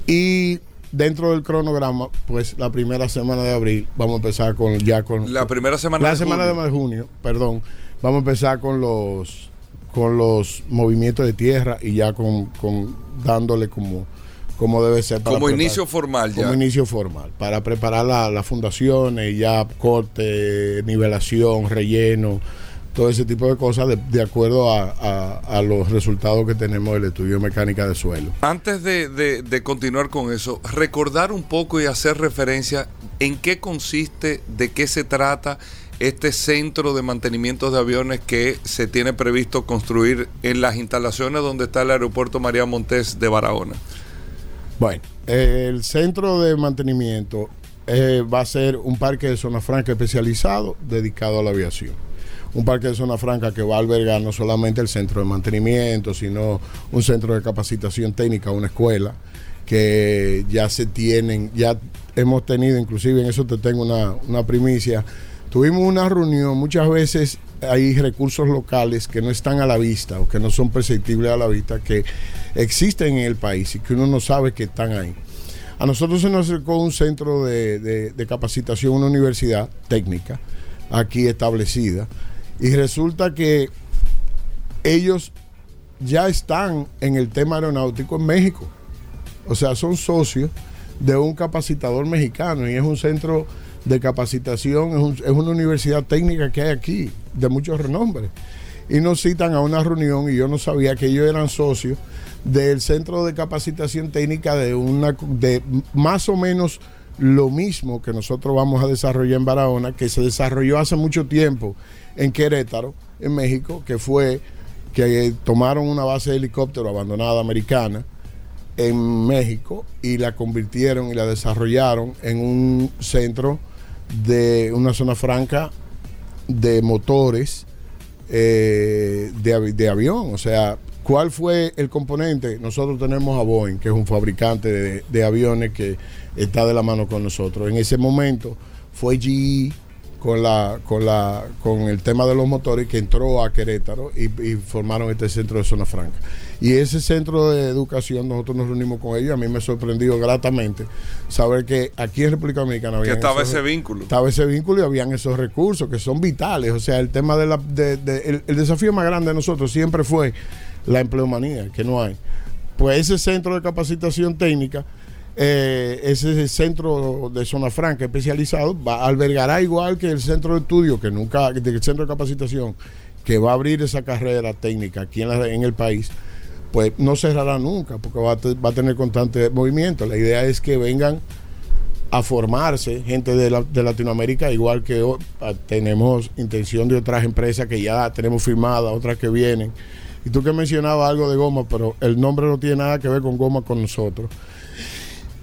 Y dentro del cronograma, pues la primera semana de abril, vamos a empezar con ya con... La primera semana la semana de junio, perdón, vamos a empezar con los con los movimientos de tierra y ya con, con dándole como como debe ser. como inicio formal ya. Como inicio formal, para preparar las la fundaciones, ya corte, nivelación, relleno, todo ese tipo de cosas de, acuerdo a, los resultados que tenemos del estudio de mecánica de suelo. Antes de, de, continuar con eso, recordar un poco y hacer referencia en qué consiste, de qué se trata este centro de mantenimiento de aviones que se tiene previsto construir en las instalaciones donde está el aeropuerto María Montés de Barahona. Bueno, el centro de mantenimiento eh, va a ser un parque de zona franca especializado dedicado a la aviación. Un parque de zona franca que va a albergar no solamente el centro de mantenimiento, sino un centro de capacitación técnica, una escuela, que ya se tienen, ya hemos tenido, inclusive en eso te tengo una, una primicia, tuvimos una reunión, muchas veces hay recursos locales que no están a la vista o que no son perceptibles a la vista, que existen en el país y que uno no sabe que están ahí. A nosotros se nos acercó un centro de, capacitación, una universidad técnica aquí establecida, y resulta que ellos ya están en el tema aeronáutico en México. O sea, son socios de un capacitador mexicano y es un centro de capacitación, es, una universidad técnica que hay aquí, de muchos renombres. Y nos citan a una reunión y yo no sabía que ellos eran socios del Centro de Capacitación Técnica de una de más o menos lo mismo que nosotros vamos a desarrollar en Barahona, que se desarrolló hace mucho tiempo en Querétaro, en México, que fue que tomaron una base de helicóptero abandonada americana en México y la convirtieron y la desarrollaron en un centro de una zona franca de motores eh, de, de avión. O sea, ¿cuál fue el componente? Nosotros tenemos a Boeing, que es un fabricante de, aviones que está de la mano con nosotros. En ese momento fue GE con la con la con el tema de los motores que entró a Querétaro y, y formaron este centro de zona franca. Y ese centro de educación nosotros nos reunimos con ellos. A mí me sorprendió gratamente saber que aquí en República Dominicana Que habían estaba esos- ese vínculo. estaba ese vínculo y habían esos recursos que son vitales. O sea el tema de la de- de- el, el desafío más grande de nosotros siempre fue la empleomanía que no hay. Pues ese centro de capacitación técnica eh, ese centro de zona franca especializado va, albergará igual que el centro de estudio, que nunca, el centro de capacitación, que va a abrir esa carrera técnica aquí en, en el país, pues no cerrará nunca, porque va a, va a tener constante movimiento. La idea es que vengan a formarse gente de, la- de Latinoamérica, igual que o- a- tenemos intención de otras empresas que ya tenemos firmadas, otras que vienen. Y tú que mencionabas algo de goma, pero el nombre no tiene nada que ver con goma con nosotros.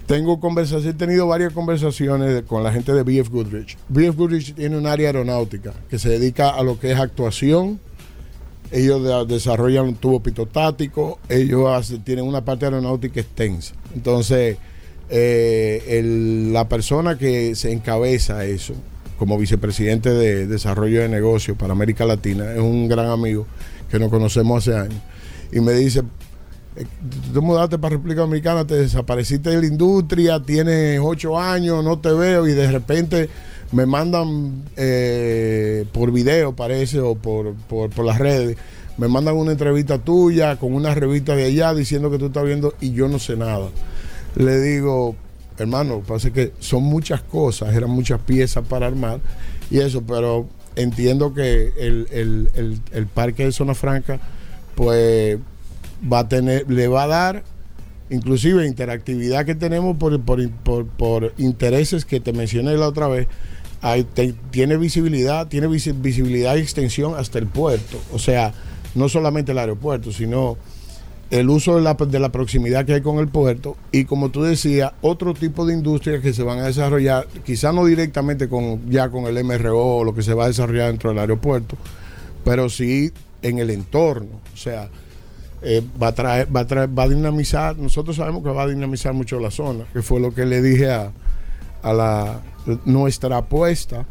Tengo conversaciones, he tenido varias conversaciones con la gente de BF Goodrich. BF Goodrich tiene un área aeronáutica que se dedica a lo que es actuación. Ellos de- desarrollan un tubo pitotático, ellos tienen una parte aeronáutica extensa. Entonces, eh, la persona que se encabeza eso, como vicepresidente de desarrollo de negocios para América Latina, es un gran amigo que nos conocemos hace años. Y me dice, tú te mudaste para República Dominicana, te desapareciste de la industria, tienes ocho años, no te veo y de repente me mandan eh, por video, parece, o por, por, por las redes, me mandan una entrevista tuya con una revista de allá diciendo que tú estás viendo y yo no sé nada. Le digo, hermano, pasa que son muchas cosas, eran muchas piezas para armar y eso, pero entiendo que el, el, el parque de Zona Franca, pues va a tener, le va a dar inclusive interactividad que tenemos por, por, por, intereses que te mencioné la otra vez, hay- tiene visibilidad, tiene visi- visibilidad y extensión hasta el puerto. O sea, no solamente el aeropuerto, sino el uso de la, de la proximidad que hay con el puerto y como tú decías, otro tipo de industrias que se van a desarrollar, quizás no directamente con ya con el MRO o lo que se va a desarrollar dentro del aeropuerto, pero sí en el entorno. O sea, eh, va, a traer, va, a traer, va a dinamizar, nosotros sabemos que va a dinamizar mucho la zona, que fue lo que le dije a, a la, nuestra apuesta,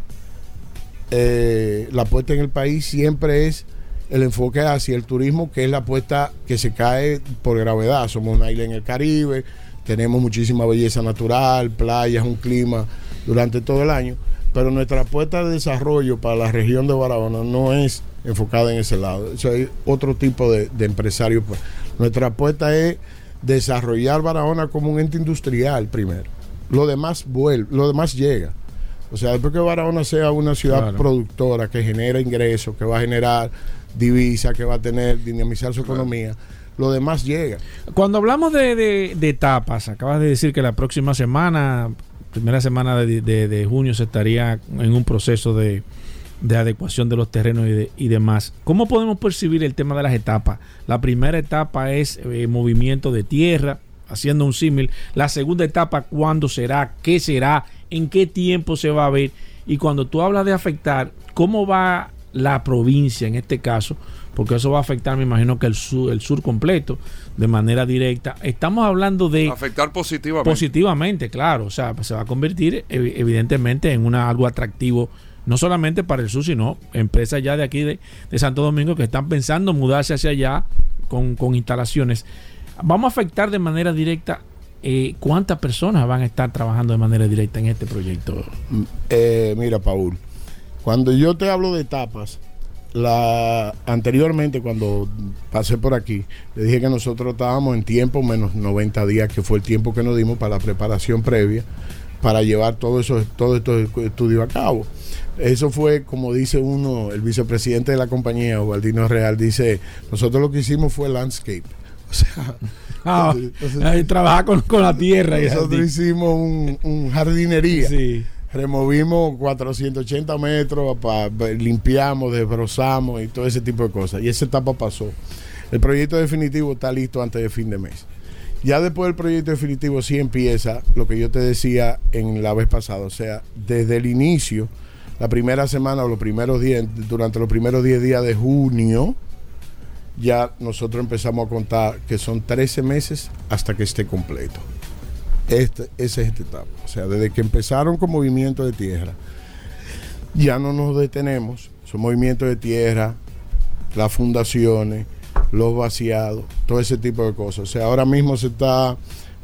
eh, la apuesta en el país siempre es el enfoque hacia el turismo, que es la apuesta que se cae por gravedad. Somos una isla en el Caribe, tenemos muchísima belleza natural, playas, un clima durante todo el año, pero nuestra apuesta de desarrollo para la región de Barahona no es enfocada en ese lado. Eso es otro tipo de, de empresario. pues. Nuestra apuesta es desarrollar Barahona como un ente industrial primero. Lo demás vuelve, lo demás llega. O sea, después que Barahona sea una ciudad Claro. productora que genera ingresos, que va a generar divisa, que va a tener, dinamizar su economía, lo demás llega. Cuando hablamos de, de- de etapas, acabas de decir que la próxima semana, primera semana de, junio, se estaría en un proceso de, de adecuación de los terrenos y, de- y demás. ¿Cómo podemos percibir el tema de las etapas? La primera etapa es eh, movimiento de tierra, haciendo un símil. La segunda etapa, ¿cuándo será? ¿Qué será? ¿En qué tiempo se va a ver? Y cuando tú hablas de afectar, ¿cómo va la provincia en este caso? Porque eso va a afectar, me imagino que el sur, el sur completo, de manera directa. Estamos hablando de Afectar positivamente. positivamente, claro. O sea, se va a convertir ev- evidentemente en una, algo atractivo, no solamente para el sur, sino empresas ya de aquí de, de Santo Domingo que están pensando mudarse hacia allá con, con instalaciones. Vamos a afectar de manera directa eh, cuántas personas van a estar trabajando de manera directa en este proyecto. Eh, mira, Paul, cuando yo te hablo de etapas, la anteriormente cuando pasé por aquí, le dije que nosotros estábamos en tiempo menos 90 días, que fue el tiempo que nos dimos para la preparación previa para llevar todo eso, todo estos estudios a cabo. Eso fue, como dice uno, el vicepresidente de la compañía, Ubaldino Real, dice, nosotros lo que hicimos fue landscape. O sea, Ah, entonces- ahí trabajar con, con la tierra. y nosotros hicimos un, un jardinería. Sí. Removimos 480 metros, pa- limpiamos, desbrozamos y todo ese tipo de cosas. Y esa etapa pasó. El proyecto definitivo está listo antes de fin de mes. Ya después del proyecto definitivo sí empieza lo que yo te decía en la vez pasada, o sea, desde el inicio, la primera semana o los primeros días, durante los primeros 10 días de junio, ya nosotros empezamos a contar que son 13 meses hasta que esté completo. Este, esa es esta etapa. O sea, desde que empezaron con movimiento de tierra, ya no nos detenemos. Son movimientos de tierra, las fundaciones, los vaciados, todo ese tipo de cosas. O sea, ahora mismo se está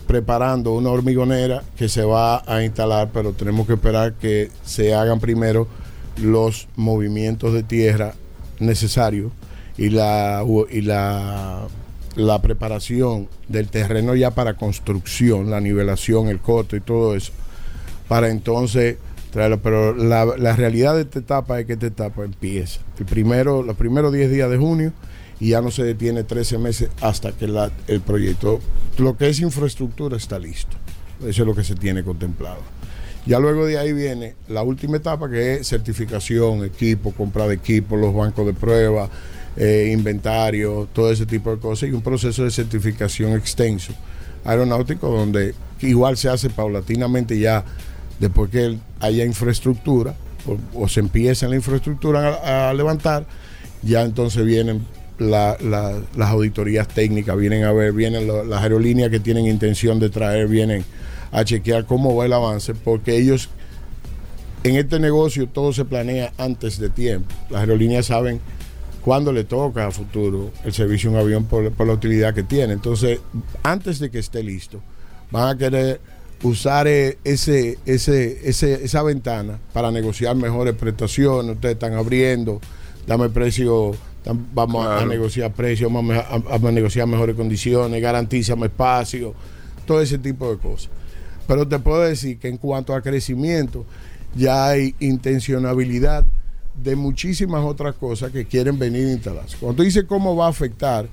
preparando una hormigonera que se va a instalar, pero tenemos que esperar que se hagan primero los movimientos de tierra necesarios y la, y la, la preparación del terreno ya para construcción, la nivelación, el corte y todo eso, para entonces traerlo. Pero la, la realidad de esta etapa es que esta etapa empieza. El primero, los primeros 10 días de junio y ya no se detiene 13 meses hasta que el proyecto, lo que es infraestructura está listo. Eso es lo que se tiene contemplado. Ya luego de ahí viene la última etapa que es certificación, equipo, compra de equipo, los bancos de prueba, eh, inventario, todo ese tipo de cosas y un proceso de certificación extenso aeronáutico donde igual se hace paulatinamente ya después que haya infraestructura o, se empieza la infraestructura a, levantar, ya entonces vienen la, la, las auditorías técnicas, vienen a ver, vienen las aerolíneas que tienen intención de traer, vienen a chequear cómo va el avance, porque ellos en este negocio todo se planea antes de tiempo. Las aerolíneas saben cuándo le toca a futuro el servicio a un avión por, por, la utilidad que tiene. Entonces, antes de que esté listo, van a querer usar ese, ese, ese, esa ventana para negociar mejores prestaciones. Ustedes están abriendo, dame precio vamos claro. a, negociar precios, vamos a, a, a, negociar mejores condiciones, garantízame espacio, todo ese tipo de cosas. Pero te puedo decir que en cuanto a crecimiento, ya hay intencionabilidad de muchísimas otras cosas que quieren venir a instalarse. Cuando tú dices cómo va a afectar,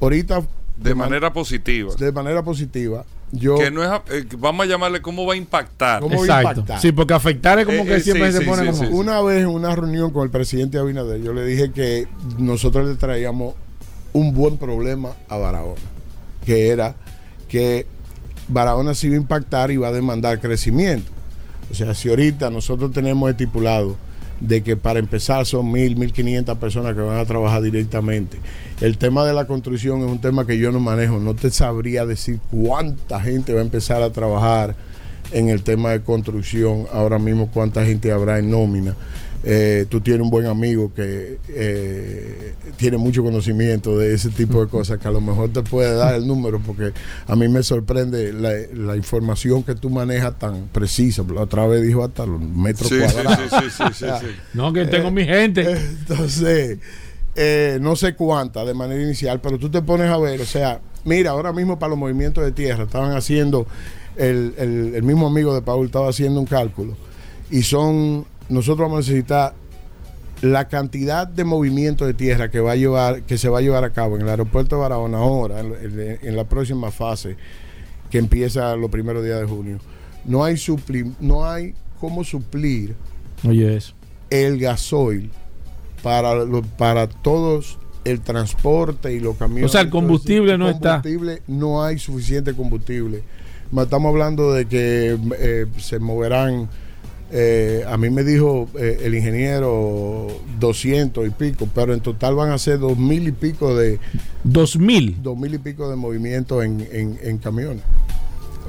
ahorita... De, de manera man positiva. De manera positiva, yo, que no es, eh, vamos a llamarle cómo va a impactar. ¿Cómo Exacto. Va a impactar? Sí, porque afectar es como que eh, siempre sí, se pone sí, como. Una vez en una reunión con el presidente Abinader, yo le dije que nosotros le traíamos un buen problema a Barahona, que era que Barahona se iba a impactar y va a demandar crecimiento. O sea, si ahorita nosotros tenemos estipulado de que para empezar son mil, mil quinientas personas que van a trabajar directamente. El tema de la construcción es un tema que yo no manejo, no te sabría decir cuánta gente va a empezar a trabajar en el tema de construcción, ahora mismo cuánta gente habrá en nómina. Eh, tú tienes un buen amigo que eh, tiene mucho conocimiento de ese tipo de cosas, que a lo mejor te puede dar el número, porque a mí me sorprende la, la información que tú manejas tan precisa. La otra vez dijo hasta los metros sí, cuadrados. Sí, sí, sí, sí, No, que tengo eh, mi gente. Entonces, eh, no sé cuánta de manera inicial, pero tú te pones a ver, o sea, mira, ahora mismo para los movimientos de tierra estaban haciendo, el, el, el mismo amigo de Paul estaba haciendo un cálculo, y son nosotros vamos a necesitar la cantidad de movimiento de tierra que va a llevar, que se va a llevar a cabo en el aeropuerto de Barahona ahora, en, en, en la próxima fase que empieza los primeros días de junio. No hay supli, no hay cómo suplir Oye, eso. el gasoil para lo, para todos el transporte y los camiones. O sea, el combustible no combustible, está. No hay suficiente combustible. Estamos hablando de que eh, se moverán eh, a mí me dijo eh, el ingeniero 200 y pico, pero en total van a ser dos mil y pico de... ¿Dos mil? Dos mil y pico de movimiento en, en, en camiones.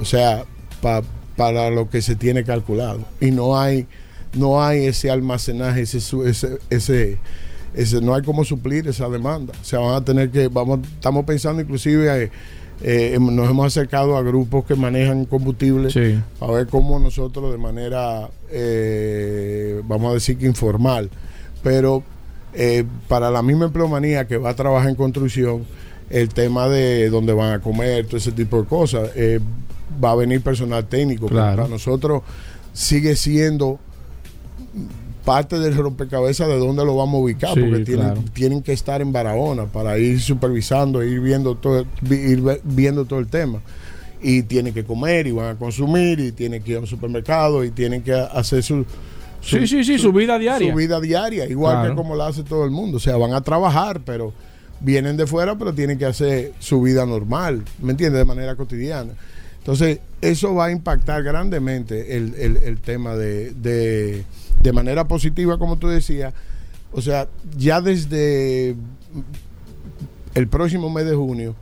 O sea, pa, para lo que se tiene calculado. Y no hay, no hay ese almacenaje, ese, ese, ese, ese no hay cómo suplir esa demanda. O sea, van a tener que, vamos, estamos pensando inclusive... Eh, eh, nos hemos acercado a grupos que manejan combustible sí. a ver cómo nosotros de manera, eh, vamos a decir que informal, pero eh, para la misma empleomanía que va a trabajar en construcción, el tema de dónde van a comer, todo ese tipo de cosas, eh, va a venir personal técnico. Claro. Para nosotros sigue siendo parte del rompecabezas de dónde lo vamos a ubicar, Sí, porque tienen, claro. tienen que estar en Barahona para ir supervisando, ir viendo todo, ir viendo todo el tema. Y tienen que comer, y van a consumir, y tienen que ir a un supermercado, y tienen que hacer su, su- Sí, sí, sí, su vida diaria. su vida diaria, igual Claro. que como la hace todo el mundo. O sea, van a trabajar, pero vienen de fuera, pero tienen que hacer su vida normal, ¿me entiendes? De manera cotidiana. Entonces, eso va a impactar grandemente el, el- el tema de, de, de manera positiva, como tú decías. O sea, ya desde el próximo mes de junio,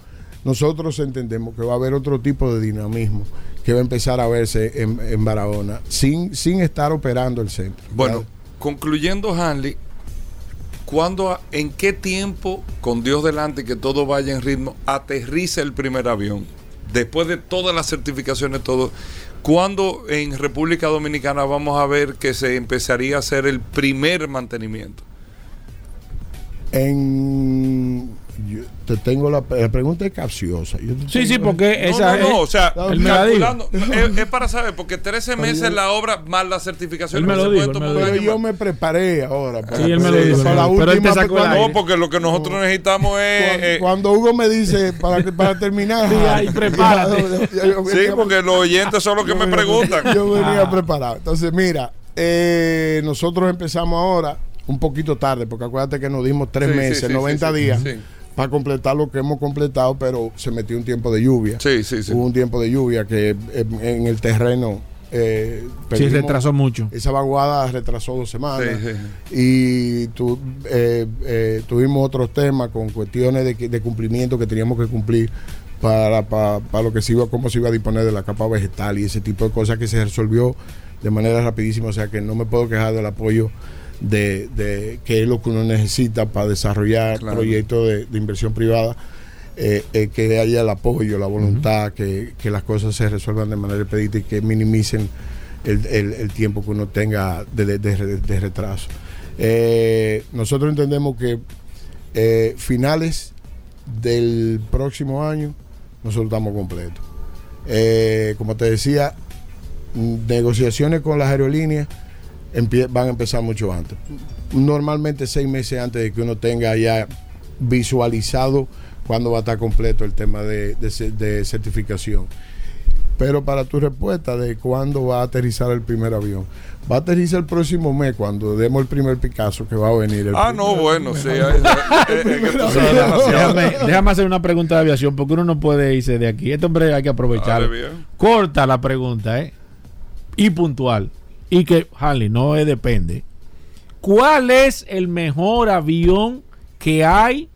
nosotros entendemos que va a haber otro tipo de dinamismo que va a empezar a verse en, en Barahona, sin, sin estar operando el centro. Bueno, concluyendo, Hanley, ¿cuándo, ¿en qué tiempo, con Dios delante y que todo vaya en ritmo, aterriza el primer avión? Después de todas las certificaciones, todo. ¿Cuándo en República Dominicana vamos a ver que se empezaría a hacer el primer mantenimiento? En, yo te tengo la, la pregunta es capciosa. Yo te Sí, sí, porque No, esa no, no, o es- sea, él me la dijo. calculando, es, es para saber, porque 13 meses la obra más la certificación Él me lo dijo, él me lo Pero dijo. yo me preparé ahora. para- Sí, él me lo dijo, para la pero él te última sacó el cuando- aire. No, porque lo que nosotros necesitamos es... Cuando, eh, cuando Hugo me dice para, que- para terminar, Sí, ahí prepárate. yo- yo- yo sí, porque los oyentes son los que me preguntan. Yo venía Ah. preparado. Entonces, mira, eh, nosotros empezamos ahora un poquito tarde, porque acuérdate que nos dimos tres Sí, meses, sí, 90 sí, sí, días. Para completar lo que hemos completado, pero se metió un tiempo de lluvia. Sí, sí, sí. Hubo un tiempo de lluvia que en, en el terreno. Eh, Sí, retrasó mucho. Esa vaguada retrasó dos semanas. Sí, sí. Y tu- eh, eh, tuvimos otros temas con cuestiones de, que- de cumplimiento que teníamos que cumplir para, para, para lo que se iba, cómo se iba a disponer de la capa vegetal y ese tipo de cosas que se resolvió de manera rapidísima. O sea que no me puedo quejar del apoyo de, de que es lo que uno necesita para desarrollar Claro. proyectos de, de inversión privada. eh, eh, que haya el apoyo, la voluntad, que, que las cosas se resuelvan de manera expedita y que minimicen el, el- el tiempo que uno tenga de, de- retraso. Eh, nosotros entendemos que eh, finales del próximo año nosotros estamos completos. Eh, como te decía, mm, negociaciones con las aerolíneas van a empezar mucho antes. Normalmente seis meses antes de que uno tenga ya visualizado cuándo va a estar completo el tema de, de ce- de certificación. Pero para tu respuesta de cuándo va a aterrizar el primer avión, va a aterrizar el próximo mes cuando demos el primer Picasso que va a venir. el Ah, primer- no, bueno, sí. eh, eh. Déjame, hacer una pregunta de aviación porque uno no puede irse de aquí. Este hombre hay que aprovechar. Corta la pregunta, ¿eh? Y puntual. Y que, Harley, no depende. ¿Cuál es el mejor avión que hay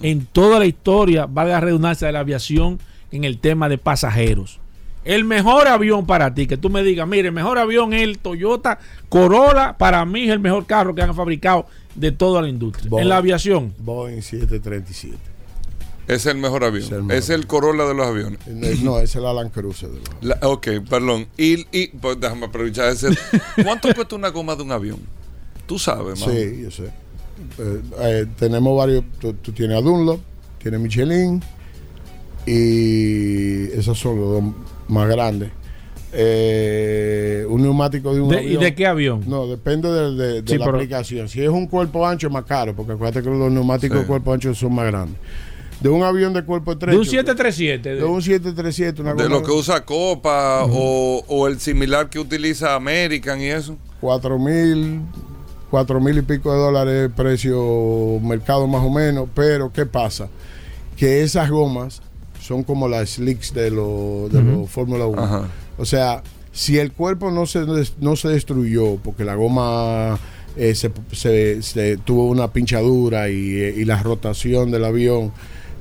en toda la historia, valga la redundancia de la aviación, en el tema de pasajeros? El mejor avión para ti, que tú me digas, mire, el mejor avión es el Toyota Corolla, para mí es el mejor carro que han fabricado de toda la industria. Boeing. En la aviación. Boeing 737. Es el mejor avión. Es el Es el Corolla de los aviones. No, es el Alan Cruiser. de los- La- ok, perdón. Y, y pues déjame aprovechar ese. ¿Cuánto cuesta una goma de un avión? Tú sabes, mano. Sí, yo sé. Eh, eh, tenemos varios. Tú, tú tienes a Dunlop, tienes Michelin y esos son los dos más grandes. Eh, un neumático de un De- ¿Y avión. de qué avión? No, depende de, de- de Sí, la pero- aplicación. Si es un cuerpo ancho es más caro, porque acuérdate que los neumáticos Sí. de cuerpo ancho son más grandes. De un avión de cuerpo estrecho. De un 737. De un 737, una De lo que usa Copa o, o el similar que utiliza American y eso. cuatro mil, cuatro mil y pico de dólares precio mercado más o menos, pero ¿qué pasa? Que esas gomas son como las slicks de los de los Fórmula 1. Ajá. O sea, si el cuerpo no se no se destruyó porque la goma eh, se, se- se tuvo una pinchadura y, eh, y la rotación del avión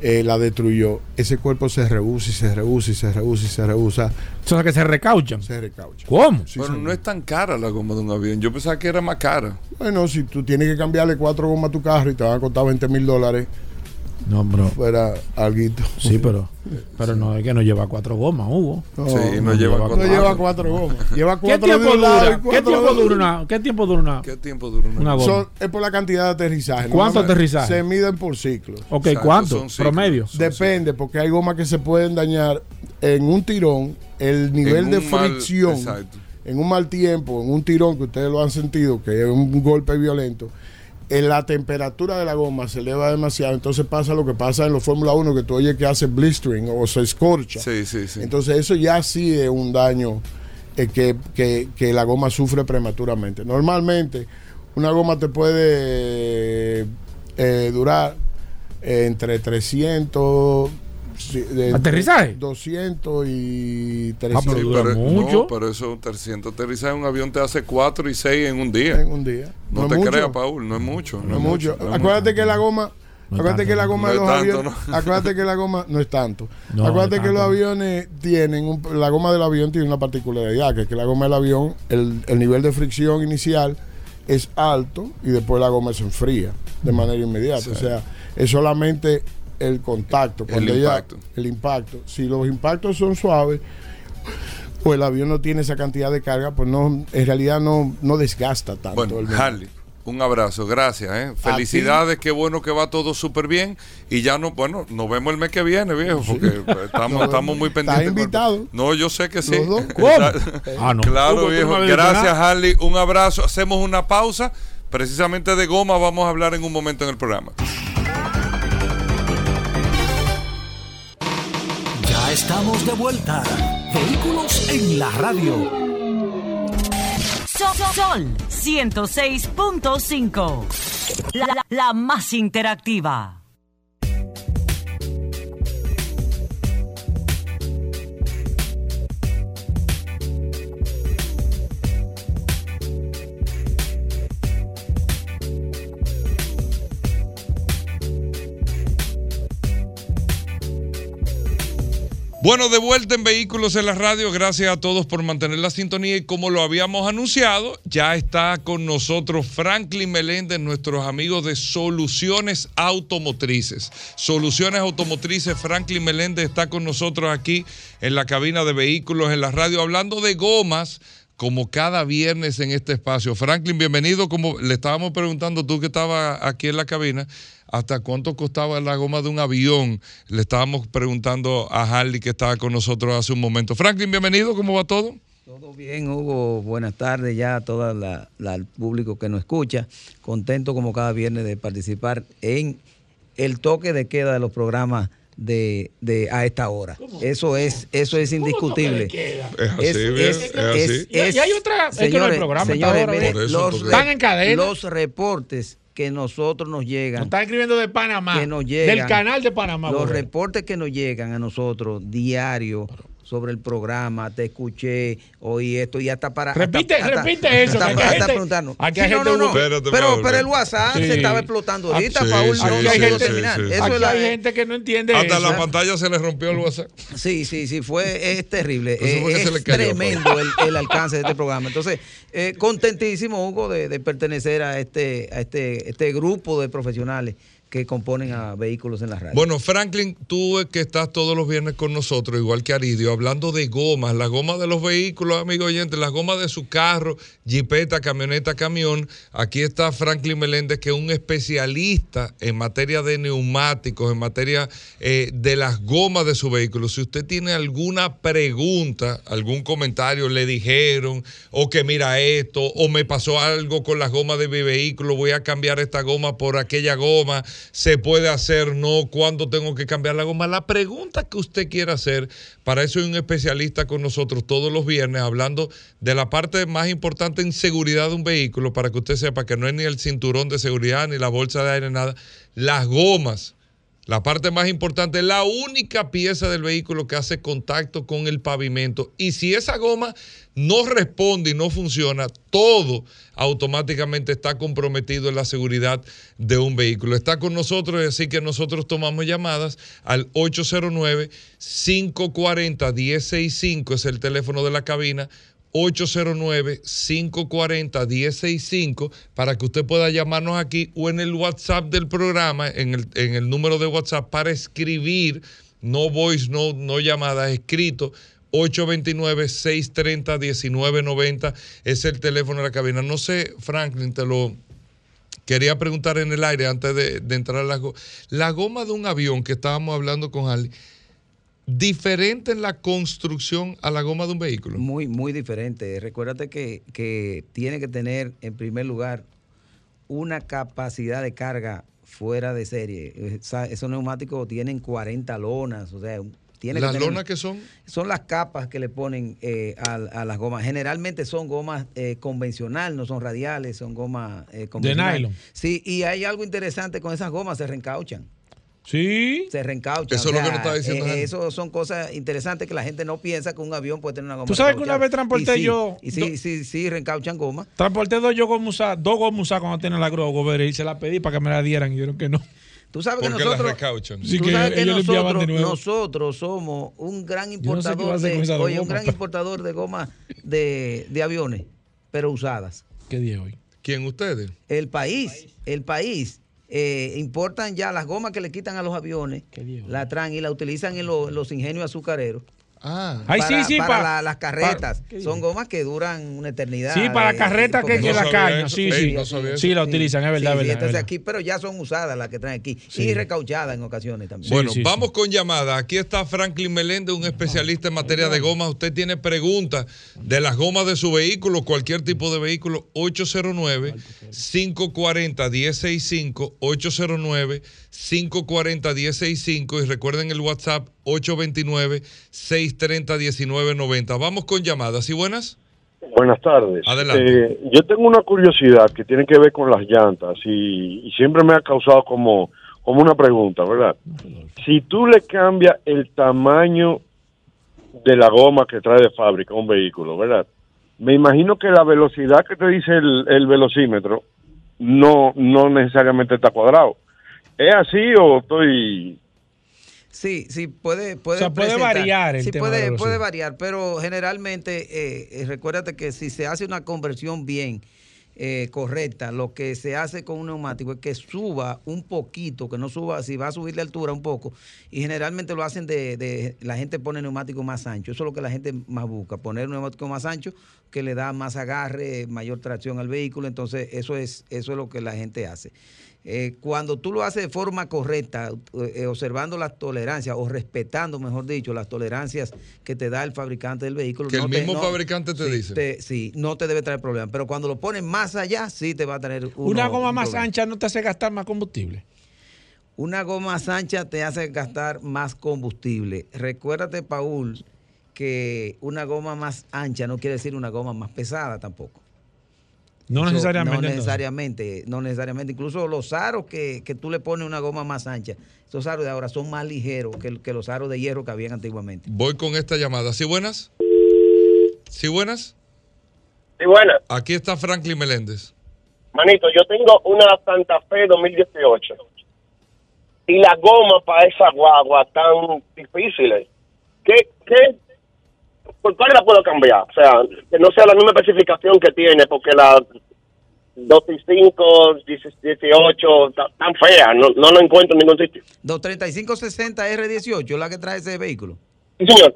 eh, la destruyó, ese cuerpo se rehúsa y se rehúsa y se rehúsa y se rehúsa, O sea, que se recauchan. se recaucha. ¿Cómo? Sí, Bueno, señor. no es tan cara la goma de un avión. Yo pensaba que era más cara. Bueno, si tú tienes que cambiarle cuatro gomas a tu carro y te van a costar 20 mil dólares, No, bro. fuera algo. Sí, pero, pero no es que no lleva cuatro gomas, Hugo. No, sí, no, no lleva no cuatro. lleva cuatro gomas. Lleva ¿Qué cuatro tiempo dura? ¿Qué tiempo dura una? ¿Qué tiempo dura una? ¿Qué tiempo dura una, Una goma. Son- es por la cantidad de aterrizaje. ¿Cuánto aterrizaje? Se miden por ciclos. Ok, Exacto, ¿cuánto? son ciclos. Promedio. Depende, porque hay gomas que se pueden dañar en un tirón, el nivel de mal- fricción, en un mal tiempo, en un tirón que ustedes lo han sentido, que es un golpe violento, en la temperatura de la goma se eleva demasiado, entonces pasa lo que pasa en los Fórmula 1, que tú oyes que hace blistering o se escorcha. Sí, sí, sí. Entonces eso ya sí es un daño eh, que, que- que la goma sufre prematuramente. Normalmente una goma te puede eh, durar eh, entre 300... de- ¿Aterrizaje? 200 y Ah, pero 300 dura pero, mucho. No, pero eso 300 aterrizajes en un avión te hace 4 y 6 en un día. en un día. No, es te mucho. creas, Paul, no es mucho. No es mucho. es acuérdate que la goma. No es acuérdate tanto, que la goma No de es los tanto, aviones. ¿no? Acuérdate que la goma no es tanto. No, acuérdate no es que los aviones tienen. un- la goma del avión tiene una particularidad: que, es que la goma del avión, el, el nivel de fricción inicial es alto y después la goma se enfría de manera inmediata. Sí. O sea, es solamente el contacto. El Cuando ella- impacto. el impacto. Si los impactos son suaves. Pues el avión no tiene esa cantidad de carga, pues no, en realidad no, no desgasta tanto. Bueno, el. Harley, un abrazo, gracias. ¿eh? Felicidades, qué bueno que va todo súper bien. Y ya no, bueno, nos vemos el mes que viene, viejo, porque pues, estamos, estamos muy pendientes. ¿Estás invitado? No, yo sé que sí. Los dos. ¿Cómo? Ah, no. Claro, viejo. Gracias. Harley. Un abrazo. Hacemos una pausa. Precisamente de goma vamos a hablar en un momento en el programa. Estamos de vuelta. Vehículos en la radio. Sol, Sol 106.5. La, la- la más interactiva. Bueno, de vuelta en Vehículos en la Radio. Gracias a todos por mantener la sintonía. Y como lo habíamos anunciado, ya está con nosotros Franklin Meléndez, nuestros amigos de Soluciones Automotrices. Soluciones Automotrices, Franklin Meléndez está con nosotros aquí en la cabina de Vehículos en la Radio, hablando de gomas. Como cada viernes en este espacio. Franklin, bienvenido. Como le estábamos preguntando, tú que estabas aquí en la cabina, ¿hasta cuánto costaba la goma de un avión? Le estábamos preguntando a Harley que estaba con nosotros hace un momento. Franklin, bienvenido. ¿Cómo va todo? Todo bien, Hugo. Buenas tardes ya a todo el público que nos escucha. Contento como cada viernes de participar en el toque de queda de los programas de, de a esta hora. Eso es eso es indiscutible. Es. Y- hay otra- es que no hay señores, programa señores, mire, los, re- en cadena. los reportes que nosotros nos llegan Nos están escribiendo de Panamá. que nos llegan, del canal de Panamá. Los reportes que nos llegan a nosotros diario sobre el programa, te escuché, oí esto y hasta para. Repite- hasta- hasta- repite eso, hasta- que hasta gente- preguntarnos. aquí hay Sí, no, gente no, no. Espérate, Pero, pero el WhatsApp Sí. se estaba explotando ahorita, Sí, Paul. no, no hay gente- terminar. sí, sí. Eso Aquí es la- hay gente que no entiende Hasta eso. la pantalla se le rompió el WhatsApp. Sí, sí, sí, fue, es terrible. Eso Eh, fue que es se le cayó, tremendo el, el alcance de este programa. Entonces, eh, contentísimo, Hugo, de, de pertenecer a este, a este, este grupo de profesionales que componen a Vehículos en la Radio. Bueno, Franklin, tú que estás todos los viernes con nosotros, igual que Aridio, hablando de gomas, las gomas de los vehículos, amigo oyente, las gomas de su carro, jipeta, camioneta, camión. Aquí está Franklin Meléndez, que es un especialista en materia de neumáticos, en materia eh, de las gomas de su vehículo. Si usted tiene alguna pregunta, algún comentario, le dijeron, o que mira esto, o me pasó algo con las gomas de mi vehículo, voy a cambiar esta goma por aquella goma, se puede hacer, no, cuándo tengo que cambiar la goma. La pregunta que usted quiera hacer, para eso hay un especialista con nosotros todos los viernes hablando de la parte más importante en seguridad de un vehículo, para que usted sepa que no es ni el cinturón de seguridad, ni la bolsa de aire, nada, las gomas. La parte más importante es la única pieza del vehículo que hace contacto con el pavimento. Y si esa goma no responde y no funciona, todo automáticamente está comprometido en la seguridad de un vehículo. Está con nosotros, así que nosotros tomamos llamadas al 809-540-1065, es el teléfono de la cabina. 809-540-1065 para que usted pueda llamarnos aquí o en el WhatsApp del programa, en el, en el número de WhatsApp para escribir, no voice, no, no llamadas, escrito. 829-630-1990 es el teléfono de la cabina. No sé, Franklin, te lo quería preguntar en el aire antes de, de entrar a la goma. La goma de un avión que estábamos hablando con Harley, diferente en la construcción a la goma de un vehículo. Muy, muy diferente. Recuérdate que, que tiene que tener, en primer lugar, una capacidad de carga fuera de serie. Esa- esos neumáticos tienen 40 lonas, o sea, tiene ¿Las que tener- lonas que son? Son las capas que le ponen eh, a, a las gomas. Generalmente son gomas eh, convencional, no son radiales, son gomas eh, convencionales. nylon. Sí, y hay algo interesante con esas gomas, se reencauchan. Sí. Se reencauchan. Eso es lo que nos está diciendo eh. Eso son cosas interesantes que la gente no piensa que un avión puede tener una goma. ¿Tú sabes que una vez transporté Y sí, yo- Y sí, sí, sí, reencauchan goma. Transporté dos yo gomas usadas, dos gomas usadas cuando tienen la grúa y se la pedí para que me la dieran y dijeron que no. Tú sabes que Porque nosotros. Sí, que sabes que ellos limpiaban de nosotros, nuevo. nosotros somos un gran Yo no sé importador de, oye, un gran pero- importador de goma de, de aviones, pero usadas. ¿Qué día hoy? ¿Quién ustedes? El país, el país, eh, importan ya las gomas que le quitan a los aviones, la traen y la utilizan en, los- en los ingenios azucareros. Ah. Ay, para, sí, sí, para pa- la- las carretas. pa- ¿qué Son gomas que duran una eternidad. Sí, para eh, carretas que, porque- que No la sabía caña. eso. Sí, sí. no sí, la utilizan, es verdad, Sí, verdad. es entonces verdad. aquí, pero ya son usadas las que traen aquí Sí. y recauchadas en ocasiones también. Sí, Bueno, sí, vamos sí. con llamada. Aquí está Franklin Meléndez, un especialista en materia de gomas. Usted tiene preguntas de las gomas de su vehículo, cualquier tipo de vehículo, 809-540-1065, 809-540-1065 y recuerden el WhatsApp 829-630-1990. Vamos con llamadas. ¿Y buenas? Buenas tardes. Adelante. Eh, yo tengo una curiosidad que tiene que ver con las llantas y, y siempre me ha causado como, como una pregunta, ¿verdad? Si tú le cambias el tamaño de la goma que trae de fábrica a un vehículo, ¿verdad? Me imagino que la velocidad que te dice el, el velocímetro no, no necesariamente está cuadrado. ¿Es así o estoy Sí, sí, puede, puede, O sea, puede variar el sí, tema puede, puede variar, pero generalmente, eh, eh, recuérdate que si se hace una conversión bien eh, correcta, lo que se hace con un neumático es que suba un poquito, que no suba, si va a subir de altura un poco, y generalmente lo hacen de, de- la gente pone neumático más ancho, eso es lo que la gente más busca, poner un neumático más ancho que le da más agarre, mayor tracción al vehículo, entonces eso es, eso es lo que la gente hace. Eh, cuando tú lo haces de forma correcta, eh, observando las tolerancias o respetando, mejor dicho, las tolerancias que te da el fabricante del vehículo. Que el te- mismo no- fabricante te sí, dice. te- sí, no te debe traer problemas. Pero cuando lo pones más allá, sí te va a tener uno- Una goma un más problema. ancha no te hace gastar más combustible. Una goma más ancha te hace gastar más combustible. Recuérdate, Paul, que una goma más ancha no quiere decir una goma más pesada tampoco. No necesariamente. No necesariamente, no necesariamente. Incluso los aros que, que tú le pones una goma más ancha, esos aros de ahora son más ligeros que, que los aros de hierro que habían antiguamente. Voy con esta llamada. ¿Sí buenas? ¿Sí buenas? Sí, buena. Aquí está Franklin Meléndez. Manito, yo tengo una Santa Fe 2018. Y la goma para esa guagua tan difíciles. ¿Qué, qué? ¿Por cuál la puedo cambiar? O sea, que no sea la misma especificación que tiene, porque la 265, 18, ta- tan fea, no, no lo encuentro en ningún sitio. 235-60R18 es la que trae ese vehículo. Sí, señor.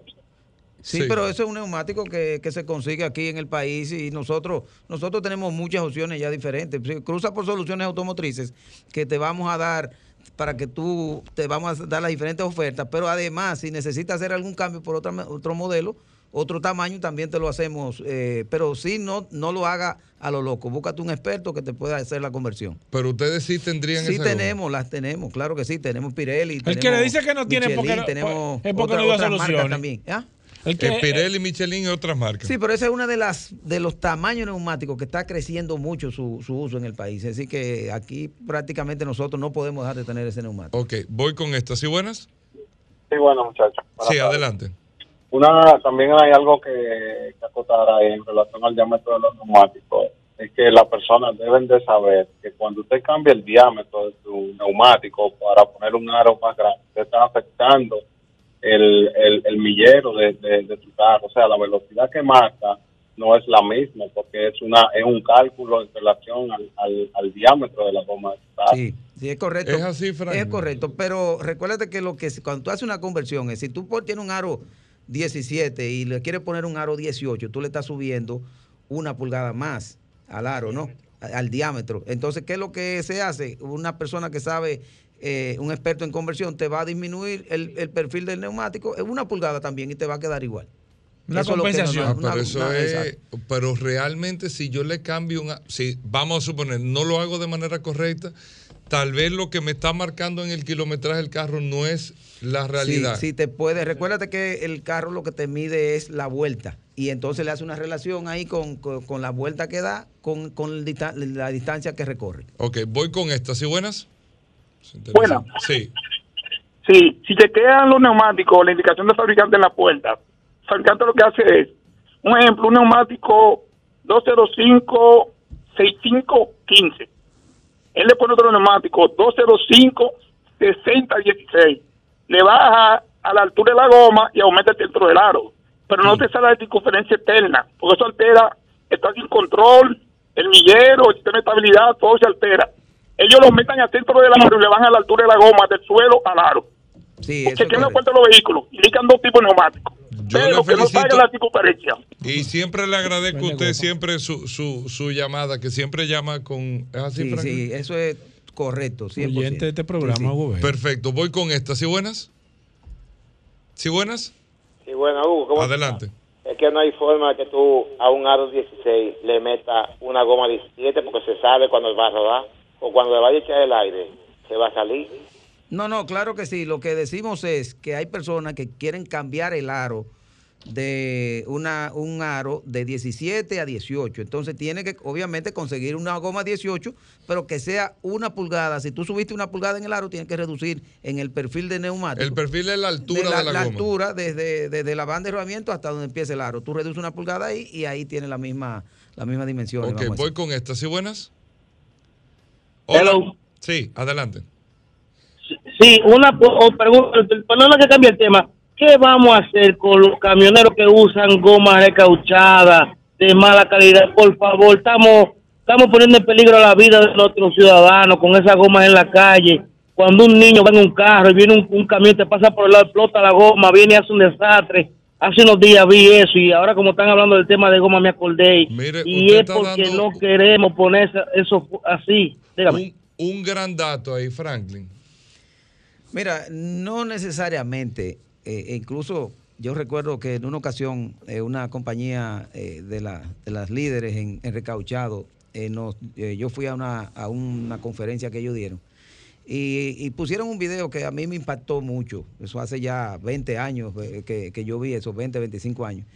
Sí, Sí. pero eso es un neumático que, que se consigue aquí en el país y nosotros nosotros tenemos muchas opciones ya diferentes. Cruza por soluciones automotrices que te vamos a dar para que tú te vamos a dar las diferentes ofertas, pero además si necesitas hacer algún cambio por otra, otro modelo, otro tamaño, también te lo hacemos, eh, pero sí no no lo haga a lo loco. Búscate un experto que te pueda hacer la conversión. Pero ustedes sí tendrían Sí esa goma. tenemos, las tenemos, claro que sí, tenemos Pirelli. El que le dice que no tiene porque no- tenemos es porque otra- no dio otras marcas también. ¿Ah? El que, Eh, Pirelli, Michelin y otras marcas. Sí, pero ese es uno de las de los tamaños neumáticos que está creciendo mucho su, su uso en el país. Así que aquí prácticamente nosotros no podemos dejar de tener ese neumático. Ok, voy con esta. ¿Sí buenas? Sí, bueno, muchachos. Sí, adelante. Una, también hay algo que, que acotar ahí en relación al diámetro de los neumáticos. Es que las personas deben de saber que cuando usted cambia el diámetro de su neumático para poner un aro más grande, usted está afectando el, el, el millero de, de, de su carro. O sea, la velocidad que marca no es la misma porque es una es un cálculo en relación al, al, al diámetro de la goma de su carro. Sí, sí, es correcto. Es así, Frank. Es correcto, pero recuérdate que lo que cuando tú haces una conversión es si tú tienes un aro 17 y le quieres poner un aro 18, tú le estás subiendo una pulgada más al aro, ¿no? Al diámetro. Entonces, ¿qué es lo que se hace? Una persona que sabe, eh, un experto en conversión, te va a disminuir el, el perfil del neumático en una pulgada también y te va a quedar igual. Una Eso compensación. Una- pero eso una- es. exacto. Pero realmente, si yo le cambio un. Si vamos a suponer, no lo hago de manera correcta, tal vez lo que me está marcando en el kilometraje del carro no es la realidad. Sí, sí, te puede. Recuérdate que el carro lo que te mide es la vuelta. Y entonces le hace una relación ahí con, con- con la vuelta que da, con, con el dista- la distancia que recorre. Ok, voy con esta. ¿Sí buenas? Buenas. Sí. Sí, si te quedan los neumáticos, la indicación del fabricante en la puerta, el fabricante lo que hace es, un ejemplo, un neumático 205 6515. Él le pone otro neumático 205 6016. Le baja a la altura de la goma y aumenta el centro del aro. Pero no te sale la circunferencia externa, porque eso altera, está sin control, el millero, el sistema de estabilidad, todo se altera. Ellos lo meten al centro del aro y le bajan a la altura de la goma, del suelo al aro. Sí, Porque que la puerta de los vehículos, indican dos tipos de neumáticos. Pero que no la circunferencia. Y siempre le agradezco a usted siempre su, su, su llamada, que siempre llama con... ¿Es así, Sí, sí, eso es correcto. 100%. Oyente de este programa, Sí, sí. Hugo Vera. Perfecto, voy con esta. ¿Sí buenas? ¿Sí buenas? Sí, bueno, Hugo, ¿cómo Adelante. Es que no hay forma que tú a un aro 16 le metas una goma 17 porque se sabe cuando va a rodar o cuando le vaya a echar el aire se va a salir. No, no, claro que sí. Lo que decimos es que hay personas que quieren cambiar el aro de una, un aro de 17 a 18. Entonces tiene que, obviamente, conseguir una goma 18, pero que sea una pulgada. Si tú subiste una pulgada en el aro, tienes que reducir en el perfil de neumático. El perfil es la altura de la, la, la goma. altura desde, desde la banda de rodamiento hasta donde empieza el aro. Tú reduces una pulgada ahí y ahí tiene la misma, la misma dimensión. Ok, voy con esta. ¿Sí buenas? Hola. Hello. Sí, adelante. Sí, una pregunta, perdona que cambie el tema. ¿Qué vamos a hacer con los camioneros que usan gomas recauchadas de mala calidad? Por favor, estamos estamos poniendo en peligro la vida de nuestros ciudadanos con esas gomas en la calle. Cuando un niño va en un carro y viene un, un camión, te pasa por el lado, explota la goma, viene y hace un desastre. Hace unos días vi eso y ahora como están hablando del tema de goma me acordé. Mire, y es porque dando- no queremos poner eso así. Dígame. Un, un gran dato ahí, Franklin. Mira, no necesariamente. eh, e incluso yo recuerdo que en una ocasión eh, una compañía eh, de, la- de las líderes en, recauchado, nos, yo fui a una, conferencia que ellos dieron y, pusieron un video que a mí me impactó mucho. Eso hace ya 20 años que, yo vi eso, 20, 25 años.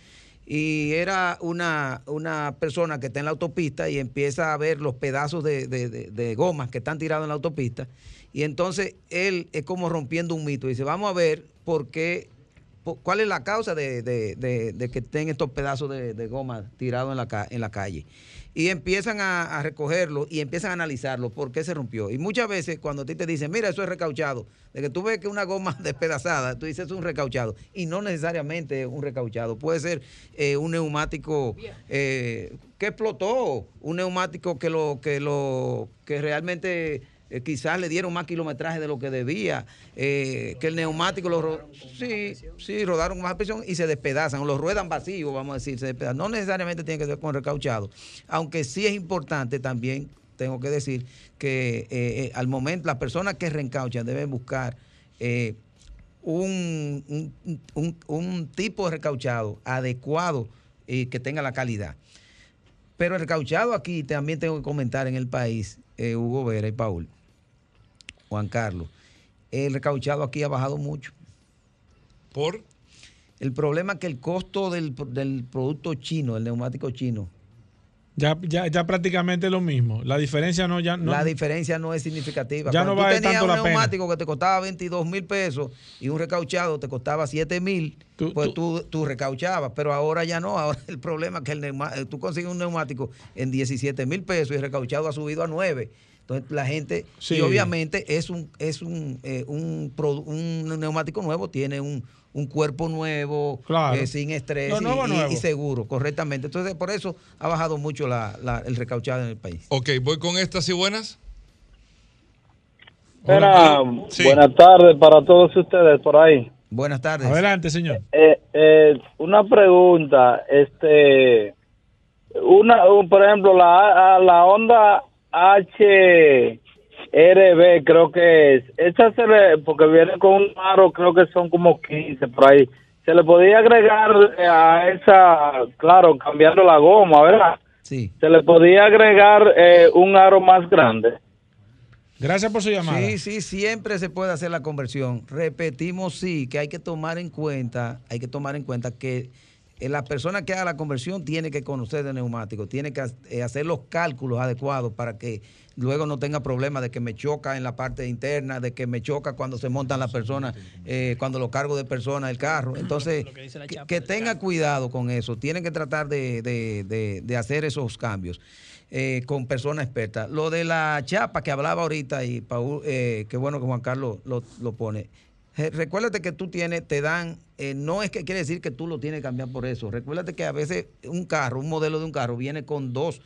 Y era una, una persona que está en la autopista y empieza a ver los pedazos de- de gomas que están tirados en la autopista. Y entonces él es como rompiendo un mito. Dice, vamos a ver por qué, cuál es la causa de, de- de- que estén estos pedazos de, goma tirados en la, en la calle. Y empiezan a, a recogerlo y empiezan a analizarlo, por qué se rompió. Y muchas veces cuando a ti te dicen, mira, eso es recauchado, de que tú ves que una goma despedazada, tú dices es un recauchado. Y no necesariamente es un recauchado. Puede ser eh, un neumático eh, que explotó, un neumático que lo, que lo, que realmente eh, quizás le dieron más kilometraje de lo que debía, eh, que el neumático lo ro- sí, sí, rodaron más presión y se despedazan, o los ruedan vacíos, vamos a decir, se despedazan. No necesariamente tiene que ver con recauchado, aunque sí es importante también, tengo que decir, que eh, al momento las personas que reencauchan deben buscar un, un- un- tipo de recauchado adecuado y que tenga la calidad. Pero el recauchado aquí también tengo que comentar en el país, Hugo Vera y Paul, Juan Carlos, el recauchado aquí ha bajado mucho. ¿Por? El problema es que el costo del, del producto chino, el neumático chino, Ya, ya, ya prácticamente lo mismo. La diferencia no ya no. la diferencia no es significativa. Ya Cuando no tú vale tenías tanto un la pena. neumático que te costaba 22 mil pesos y un recauchado te costaba 7 mil, pues tú, tú recauchabas, pero ahora ya no. Ahora el problema es que el neuma- tú consigues un neumático en 17 mil pesos y el recauchado ha subido a 9. Entonces la gente, Sí. y obviamente es un, es un, eh, un, un neumático nuevo, tiene un, un cuerpo nuevo, Claro. eh, sin estrés y- nuevo, y, nuevo. y seguro, correctamente. Entonces por eso ha bajado mucho la- la- el recauchado en el país. Ok, voy con estas y buenas. Era, Sí. Buenas tardes para todos ustedes por ahí. Buenas tardes. Adelante, señor. Eh, eh, una pregunta, este, una, un- por ejemplo, la, la Honda HRB creo que es, esa se le, porque viene con un aro, creo que son como 15 por ahí. Se le podía agregar eh, a esa, claro, cambiando la goma, ¿verdad? Sí. Se le podía agregar eh, un aro más grande. Gracias por su llamada. Sí, sí, siempre se puede hacer la conversión. Repetimos, sí, que hay que tomar en cuenta, hay que tomar en cuenta que la persona que haga la conversión tiene que conocer de neumáticos, tiene que eh, hacer los cálculos adecuados para que luego no tenga problemas de que me choca en la parte interna, de que me choca cuando se montan las personas, eh, cuando lo cargo de personas el carro. Entonces, que, que tenga cuidado con eso. Tienen que tratar de, de- de- de hacer esos cambios. eh, con personas expertas. Lo de la chapa que hablaba ahorita y Paul, eh, qué bueno que Juan Carlos lo, lo pone. Je- Recuérdate que tú tienes, te dan, eh, no es que quiere decir que tú lo tienes que cambiar por eso. Recuérdate que a veces un carro, un modelo de un carro viene con dos,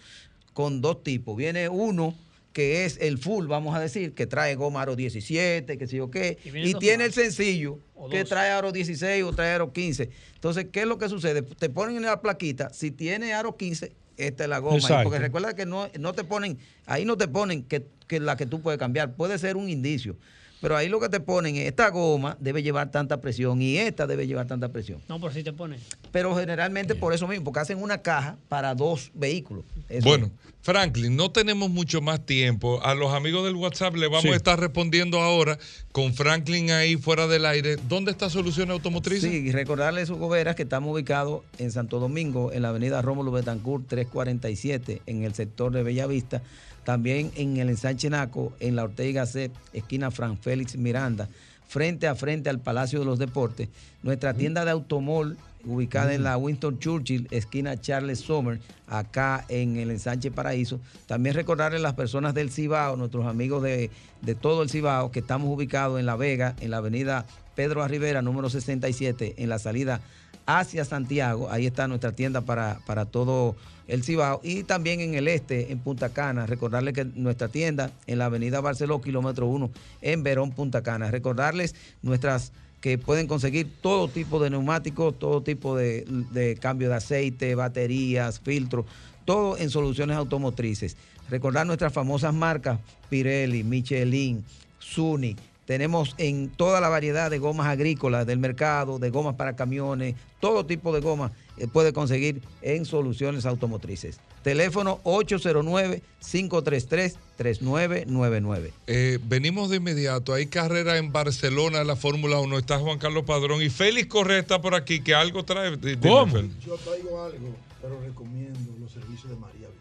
con dos tipos. Viene uno que es el full, vamos a decir, que trae goma aro 17, que sé yo qué, Y tiene el sencillo que trae aro 16 o trae aro 15. Entonces, ¿qué es lo que sucede? Te ponen en la plaquita, si tiene aro 15, esta es la goma. Exacto. Porque recuerda que no, no te ponen, ahí no te ponen que, que la que tú puedes cambiar, puede ser un indicio. Pero ahí lo que te ponen es esta goma debe llevar tanta presión y esta debe llevar tanta presión. No, por si te ponen. Pero generalmente por eso mismo, porque hacen una caja para dos vehículos. Eso Bueno, Franklin, no tenemos mucho más tiempo. A los amigos del WhatsApp le vamos Sí. a estar respondiendo ahora con Franklin ahí fuera del aire. ¿Dónde está Soluciones Automotrices? Sí, y recordarle a sus goberas que estamos ubicados en Santo Domingo, en la avenida Rómulo Betancourt 347, en el sector de Bellavista. También en el ensanche Naco, en la Ortega C, esquina Fran Félix Miranda, frente a frente al Palacio de los Deportes. Nuestra tienda de automol, ubicada en la Winston Churchill, esquina Charles Sommer, acá en el ensanche Paraíso. También recordarle a las personas del Cibao, nuestros amigos de, de todo el Cibao, que estamos ubicados en La Vega, en la avenida Pedro Rivera, número 67, en la salida hacia Santiago. Ahí está nuestra tienda para, para todo el Cibao. Y también en el este, en Punta Cana. Recordarles que nuestra tienda en la avenida Barceló, kilómetro 1, en Verón, Punta Cana. Recordarles nuestras que pueden conseguir todo tipo de neumáticos, todo tipo de, de cambio de aceite, baterías, filtros, todo en soluciones automotrices. Recordar nuestras famosas marcas Pirelli, Michelin, Suni. Tenemos en toda la variedad de gomas agrícolas del mercado, de gomas para camiones, todo tipo de gomas puede conseguir en soluciones automotrices. Teléfono 809-533-3999. Eh, venimos de inmediato. Hay carrera en Barcelona en la Fórmula 1. Está Juan Carlos Padrón y Félix Correa está por aquí, que algo trae. ¿Cómo? Félix. Yo traigo algo, pero recomiendo los servicios de María Villar.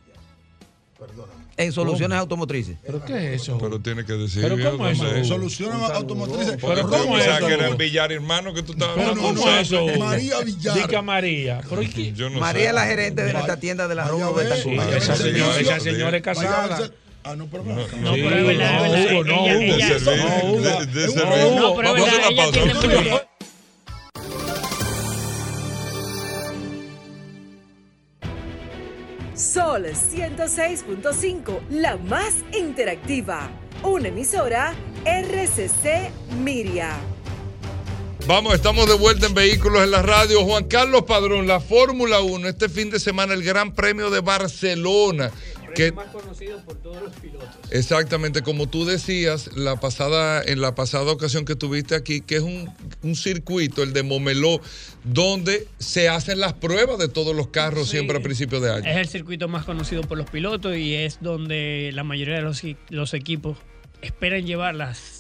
Perdóname. En soluciones automotrices. ¿Pero qué es eso? Pero tiene que decir. ¿Pero cómo es ¿dónde eso? Soluciones automotrices. ¿Pero cómo es eso? que era Villar, hermano, que tú estabas ¿Pero cómo es eso? María Villar. Dica María. ¿Pero ¿y qué? Yo no María es la gerente de nuestra tienda de la Vaya Rómulo a ver, Betancourt. vaya a ver Esa señora, es casada. Ah, no, pero No. No, pero es verdad, no. Hugo, no, Hugo. De hizo- servicio, No, Hugo. de- de No, servicio. No, pero es Vamos a hacer verdad, una ella tiene pausa. mucho- Sol 106.5, la más interactiva. Una emisora RCC Miria. Vamos, estamos de vuelta en Vehículos en la Radio. Juan Carlos Padrón, la Fórmula 1, este fin de semana, el Gran Premio de Barcelona. Que, más conocido por todos los pilotos. exactamente, como tú decías la pasada, en la pasada ocasión que tuviste aquí, que es un, un circuito, el de Momeló, donde se hacen las pruebas de todos los carros Sí. siempre a principios de año. Es el circuito más conocido por los pilotos y es donde la mayoría de los, los equipos esperan llevar las,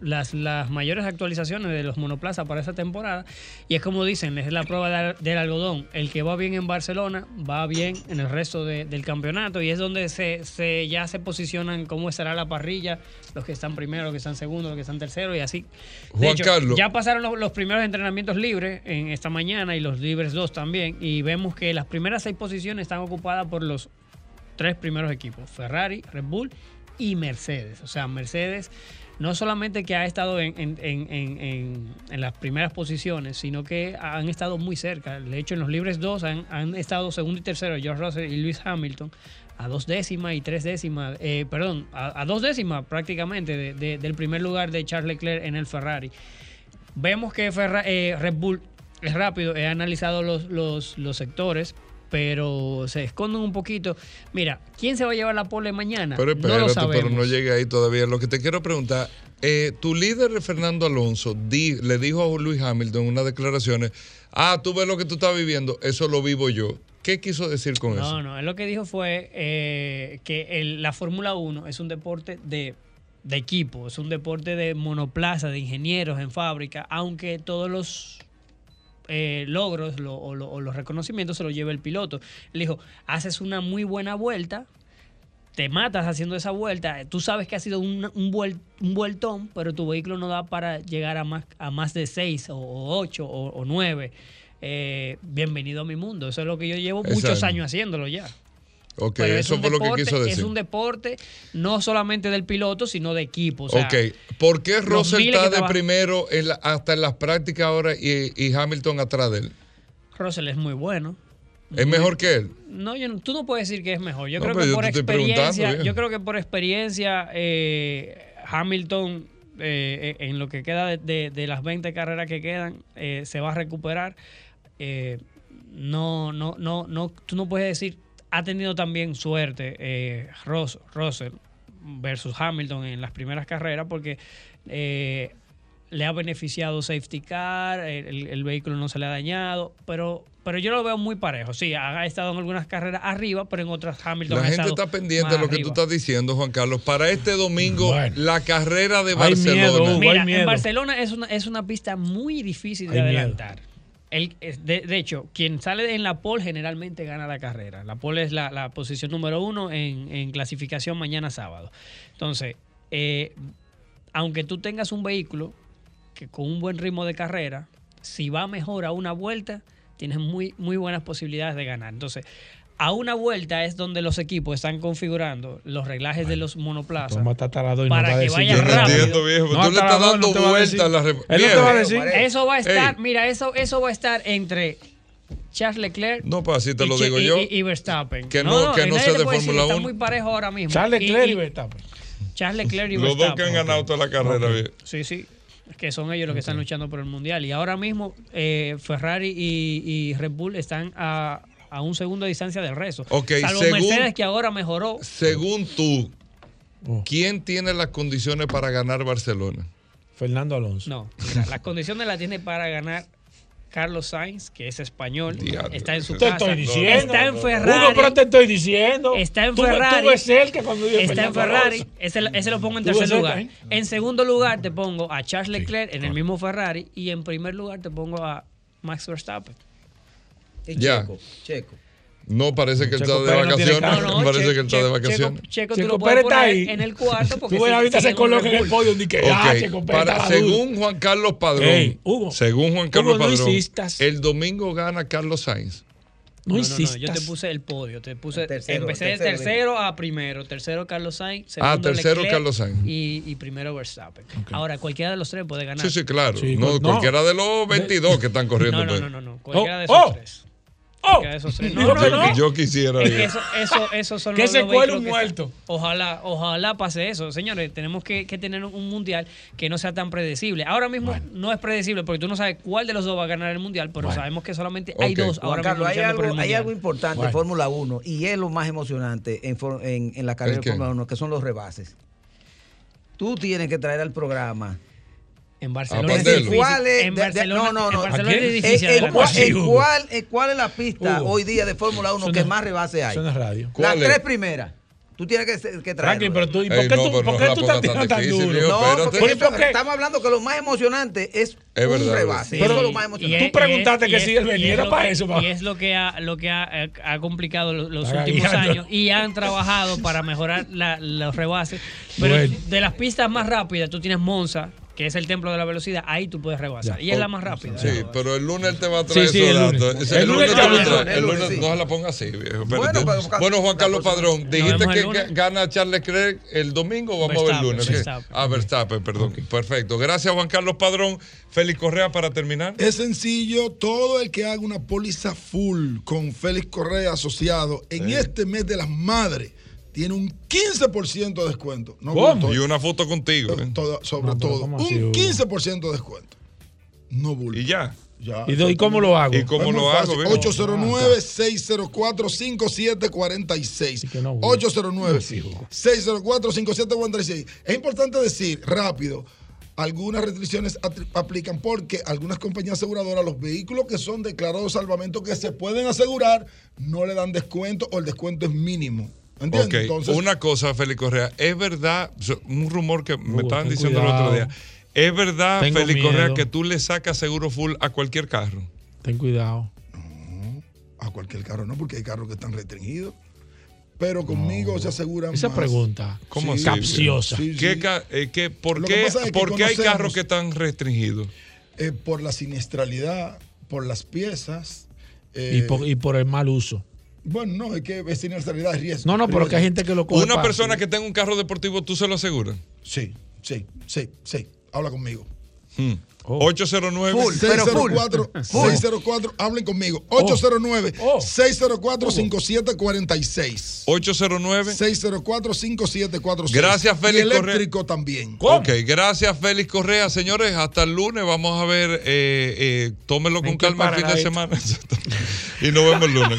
las, las mayores actualizaciones de los monoplazas para esa temporada. Y es como dicen, es la prueba del, del algodón. El que va bien en Barcelona va bien en el resto de- del campeonato y es donde se, se- ya se posicionan cómo estará la parrilla, los que están primero, los que están segundo, los que están tercero y así. De Juan hecho, Carlos. ya pasaron los, los primeros entrenamientos libres en esta mañana y los libres dos también. Y vemos que las primeras seis posiciones están ocupadas por los tres primeros equipos: Ferrari, Red Bull y Mercedes. O sea, Mercedes no solamente que ha estado en, en- en- en- las primeras posiciones, sino que han estado muy cerca. De hecho, en los libres dos han, han estado segundo y tercero George Russell y Lewis Hamilton a dos décimas y tres décimas, eh, perdón, a, dos décimas prácticamente de- del primer lugar de Charles Leclerc en el Ferrari. Vemos que Ferra- eh, Red Bull es rápido, he analizado los, los, los sectores, pero se esconden un poquito. Mira, ¿quién se va a llevar la pole mañana? Pero no lo espérate, sabemos. pero no llegue ahí todavía. Lo que te quiero preguntar, eh, tu líder Fernando Alonso di- le dijo a Luis Hamilton en unas declaraciones, ah, tú ves lo que tú estás viviendo, eso lo vivo yo. ¿Qué quiso decir con eso? No, no, él lo que dijo fue eh, que el- la Fórmula 1 es un deporte de, de equipo, es un deporte de monoplaza, de ingenieros en fábrica, aunque todos los eh, logros lo- o, lo- o los reconocimientos se los lleva el piloto. Él dijo, haces una muy buena vuelta, te matas haciendo esa vuelta, tú sabes que ha sido un, un, vuel- un vueltón, pero tu vehículo no da para llegar a más, a más de 6 o 8 o, 9. bienvenido a mi mundo. Eso es lo que yo llevo muchos años haciéndolo ya. Ok, Pero es eso un fue lo que deporte- quiso decir. Es un deporte no solamente del piloto, sino de equipo. O sea, ok, ¿por qué Russell está de trabajan- primero en la- hasta en las prácticas ahora y, y Hamilton atrás de él? Russell es muy bueno. ¿Es Muy- mejor que él? No, yo tú no puedes decir que es mejor. Yo No, creo que yo por experiencia, yo creo que por experiencia eh, Hamilton eh, en lo que queda de, de- de las 20 carreras que quedan eh, se va a recuperar. Eh, no, no, no, no, tú no puedes decir ha tenido también suerte eh, Ross- Russell versus Hamilton en las primeras carreras porque eh, le ha beneficiado safety car, el, vehículo no se le ha dañado, pero pero yo lo veo muy parejo. Sí, ha estado en algunas carreras arriba, pero en otras Hamilton La ha gente estado está pendiente de lo que tú estás diciendo, Juan Carlos. Para este domingo, la carrera de Hay miedo, Barcelona. Hugo, Mira, hay miedo. en Barcelona es una, es una pista muy difícil de Hay miedo. El- de, hecho, quien sale en la pole generalmente gana la carrera. La pole es la, posición número uno en, en clasificación mañana sábado. Entonces, eh, aunque tú tengas un vehículo que con un buen ritmo de carrera, si va mejor a una vuelta, tienes muy, muy buenas posibilidades de ganar. Entonces, a una vuelta es donde los equipos están configurando los reglajes de los monoplazas Toma tatarado y no para va a que decir vaya yo no rápido. entiendo, viejo. No, tú le estás dando no te va a vuelta decir. a la Él no te va a decir. Eso va a estar, Ey. mira, eso, eso va a estar entre Charles Leclerc No, pues así te y, lo digo y- yo. y- y Verstappen. Que no- que no sea de Fórmula Está 1. muy parejo ahora mismo. Charles Leclerc y y- Verstappen. Charles Leclerc y Los dos que han Verstappen. ganado toda la carrera, viejo. Sí, sí. Es que son ellos los que están luchando por el mundial. Y ahora mismo eh, Ferrari y, y Red Bull están a, a un segundo de distancia del resto. Ok, Salvo según- Mercedes que ahora mejoró. Según tú, Oh. ¿quién tiene las condiciones para ganar Barcelona? Fernando Alonso. No, mira, las condiciones las tiene para ganar Carlos Sainz, que es español, está en su Te casa. estoy diciendo. Está en Ferrari. Hugo, pero te estoy diciendo. Está en Tú- Ferrari. Tú ves cerca cuando digo Está en Ferrari. Ese, ese lo pongo en Tú tercer lugar. ¿eh? En segundo lugar te pongo a Charles Leclerc en el mismo Ferrari. Y en primer lugar te pongo a Max Verstappen. Ya. Checo. No, parece que él está Checo de no vacaciones. carro. parece Che- que él está de vacaciones. Checo, Checo tú Checo puedes Pérez está ahí. en el cuarto porque Tú ves ahorita se coloca en el podio. Ni que, ah, Ok, Checo Pérez para- según Juan Carlos Padrón, Ey, Hugo. según Juan Carlos Hugo, no Padrón, insistas. el domingo gana Carlos Sainz. No, No, no, no, yo te puse el podio, te puse, tercero, empecé de tercero, tercero a primero, tercero Carlos Sainz, Ah, segundo tercero Leclerc Carlos Sainz. y, y primero Verstappen. Ahora, cualquiera de los tres puede ganar. Sí, sí, claro. Sí, no, no. cualquiera de los 22 que están corriendo. No, no, pues. no, no, no, cualquiera de esos oh. tres. Oh, esos tres. No, no, no. Yo quisiera. Es que eso, eso, eso son Que los, se cuele un muerto. están- Ojalá, ojalá pase eso. Señores, tenemos que, que tener un mundial que no sea tan predecible. Ahora mismo no es predecible porque tú no sabes cuál de los dos va a ganar el mundial, pero sabemos que solamente hay dos Juan ahora Carlos, mismo hay algo, hay algo importante Bueno. en Fórmula 1 y es lo más emocionante en, en- en la carrera ¿El de? Fórmula 1, que son los rebases. Tú tienes que traer al programa. En Barcelona es Aprenderlo. difícil. ¿Cuál es? En de- Barcelona, no, no, en no. Barcelona ¿A es qué? difícil. Eh, eh, adelantar. ¿cuál, así, eh, cuál- cuál es la pista Hugo. hoy día de Fórmula 1 Eso que más rebases hay? Es radio. Las ¿Cuál es? tres primeras. Tú tienes que, que traer. Franklin, pero tú, ¿y por Ey, qué no, tú, pero por no qué la tú estás tirando tan difícil, duro? No, espérate. porque ¿Por esto- qué? estamos hablando que lo más emocionante es, Es un verdad, rebase. Sí, Eso es lo y- más y emocionante. es- Tú preguntaste y es- que si él es lo para que- eso, pa. Y es lo que ha, lo que ha, ha complicado los, últimos años y han trabajado para mejorar la- los rebases. Pero Bueno. de las pistas más rápidas, tú tienes Monza, que es el templo de la velocidad, ahí tú puedes rebasar. Y es la más rápida. Sí, pero el lunes él te va a traer Sí, sí, esos el lunes. datos. El lunes no se la ponga así, viejo. Bueno, Bueno, Juan Carlos Padrón, dijiste que gana Charles Leclerc el domingo o vamos a ver el lunes. Verstappen. Ah, Verstappen, perdón. Perfecto. Gracias, Juan Carlos Padrón. Félix Correa, para terminar. Es sencillo, todo el que haga una póliza full con Félix Correa asociado en este mes de las madres tiene un 15% de descuento. No ¿Cómo? Y una foto contigo. ¿eh? todo- sobre No, todo. ¿cómo así, Un Hugo? 15% de descuento. No bulto. Y ya. Ya. ¿Y, cómo lo hago? ¿Y cómo Es muy lo fácil. hago? viejo? 809-604-5746. que no, Hugo. 809-604-5746. Es importante decir, rápido, algunas restricciones aplican porque algunas compañías aseguradoras, los vehículos que son declarados salvamento que se pueden asegurar, no le dan descuento o el descuento es mínimo. ¿Entiendes? Ok, Entonces, una cosa, Félix Correa, es verdad, un rumor que me Hugo, estaban diciendo el otro día, es verdad, Tengo Félix Correa, que tú le sacas seguro full a cualquier carro. Ten cuidado. A cualquier carro no, porque hay carros que están restringidos. Pero conmigo se aseguran Esa más. pregunta. ¿Cómo Sí? Capciosa. sí, sí. ¿Qué ca- eh, qué- ¿Por qué, es que por qué hay carros que están restringidos? Eh, por la siniestralidad, por las piezas. eh, Y por, y por el mal uso. Bueno, no, es que es siniestralidad es riesgo. No, no, pero que hay gente que lo coge. Una persona que tenga un carro deportivo, ¿tú se lo aseguras? Sí, sí, sí, sí. Habla conmigo. Hmm. 809 Full, 604, 604, hablen conmigo. 809 604 5746. 809 604 5746. Gracias, Félix Y Correa. eléctrico también. Ok, gracias Félix Correa. Señores, hasta el lunes vamos a ver, eh, eh, tómenlo con ¿En qué calma el fin de paradise? semana. y nos vemos el lunes.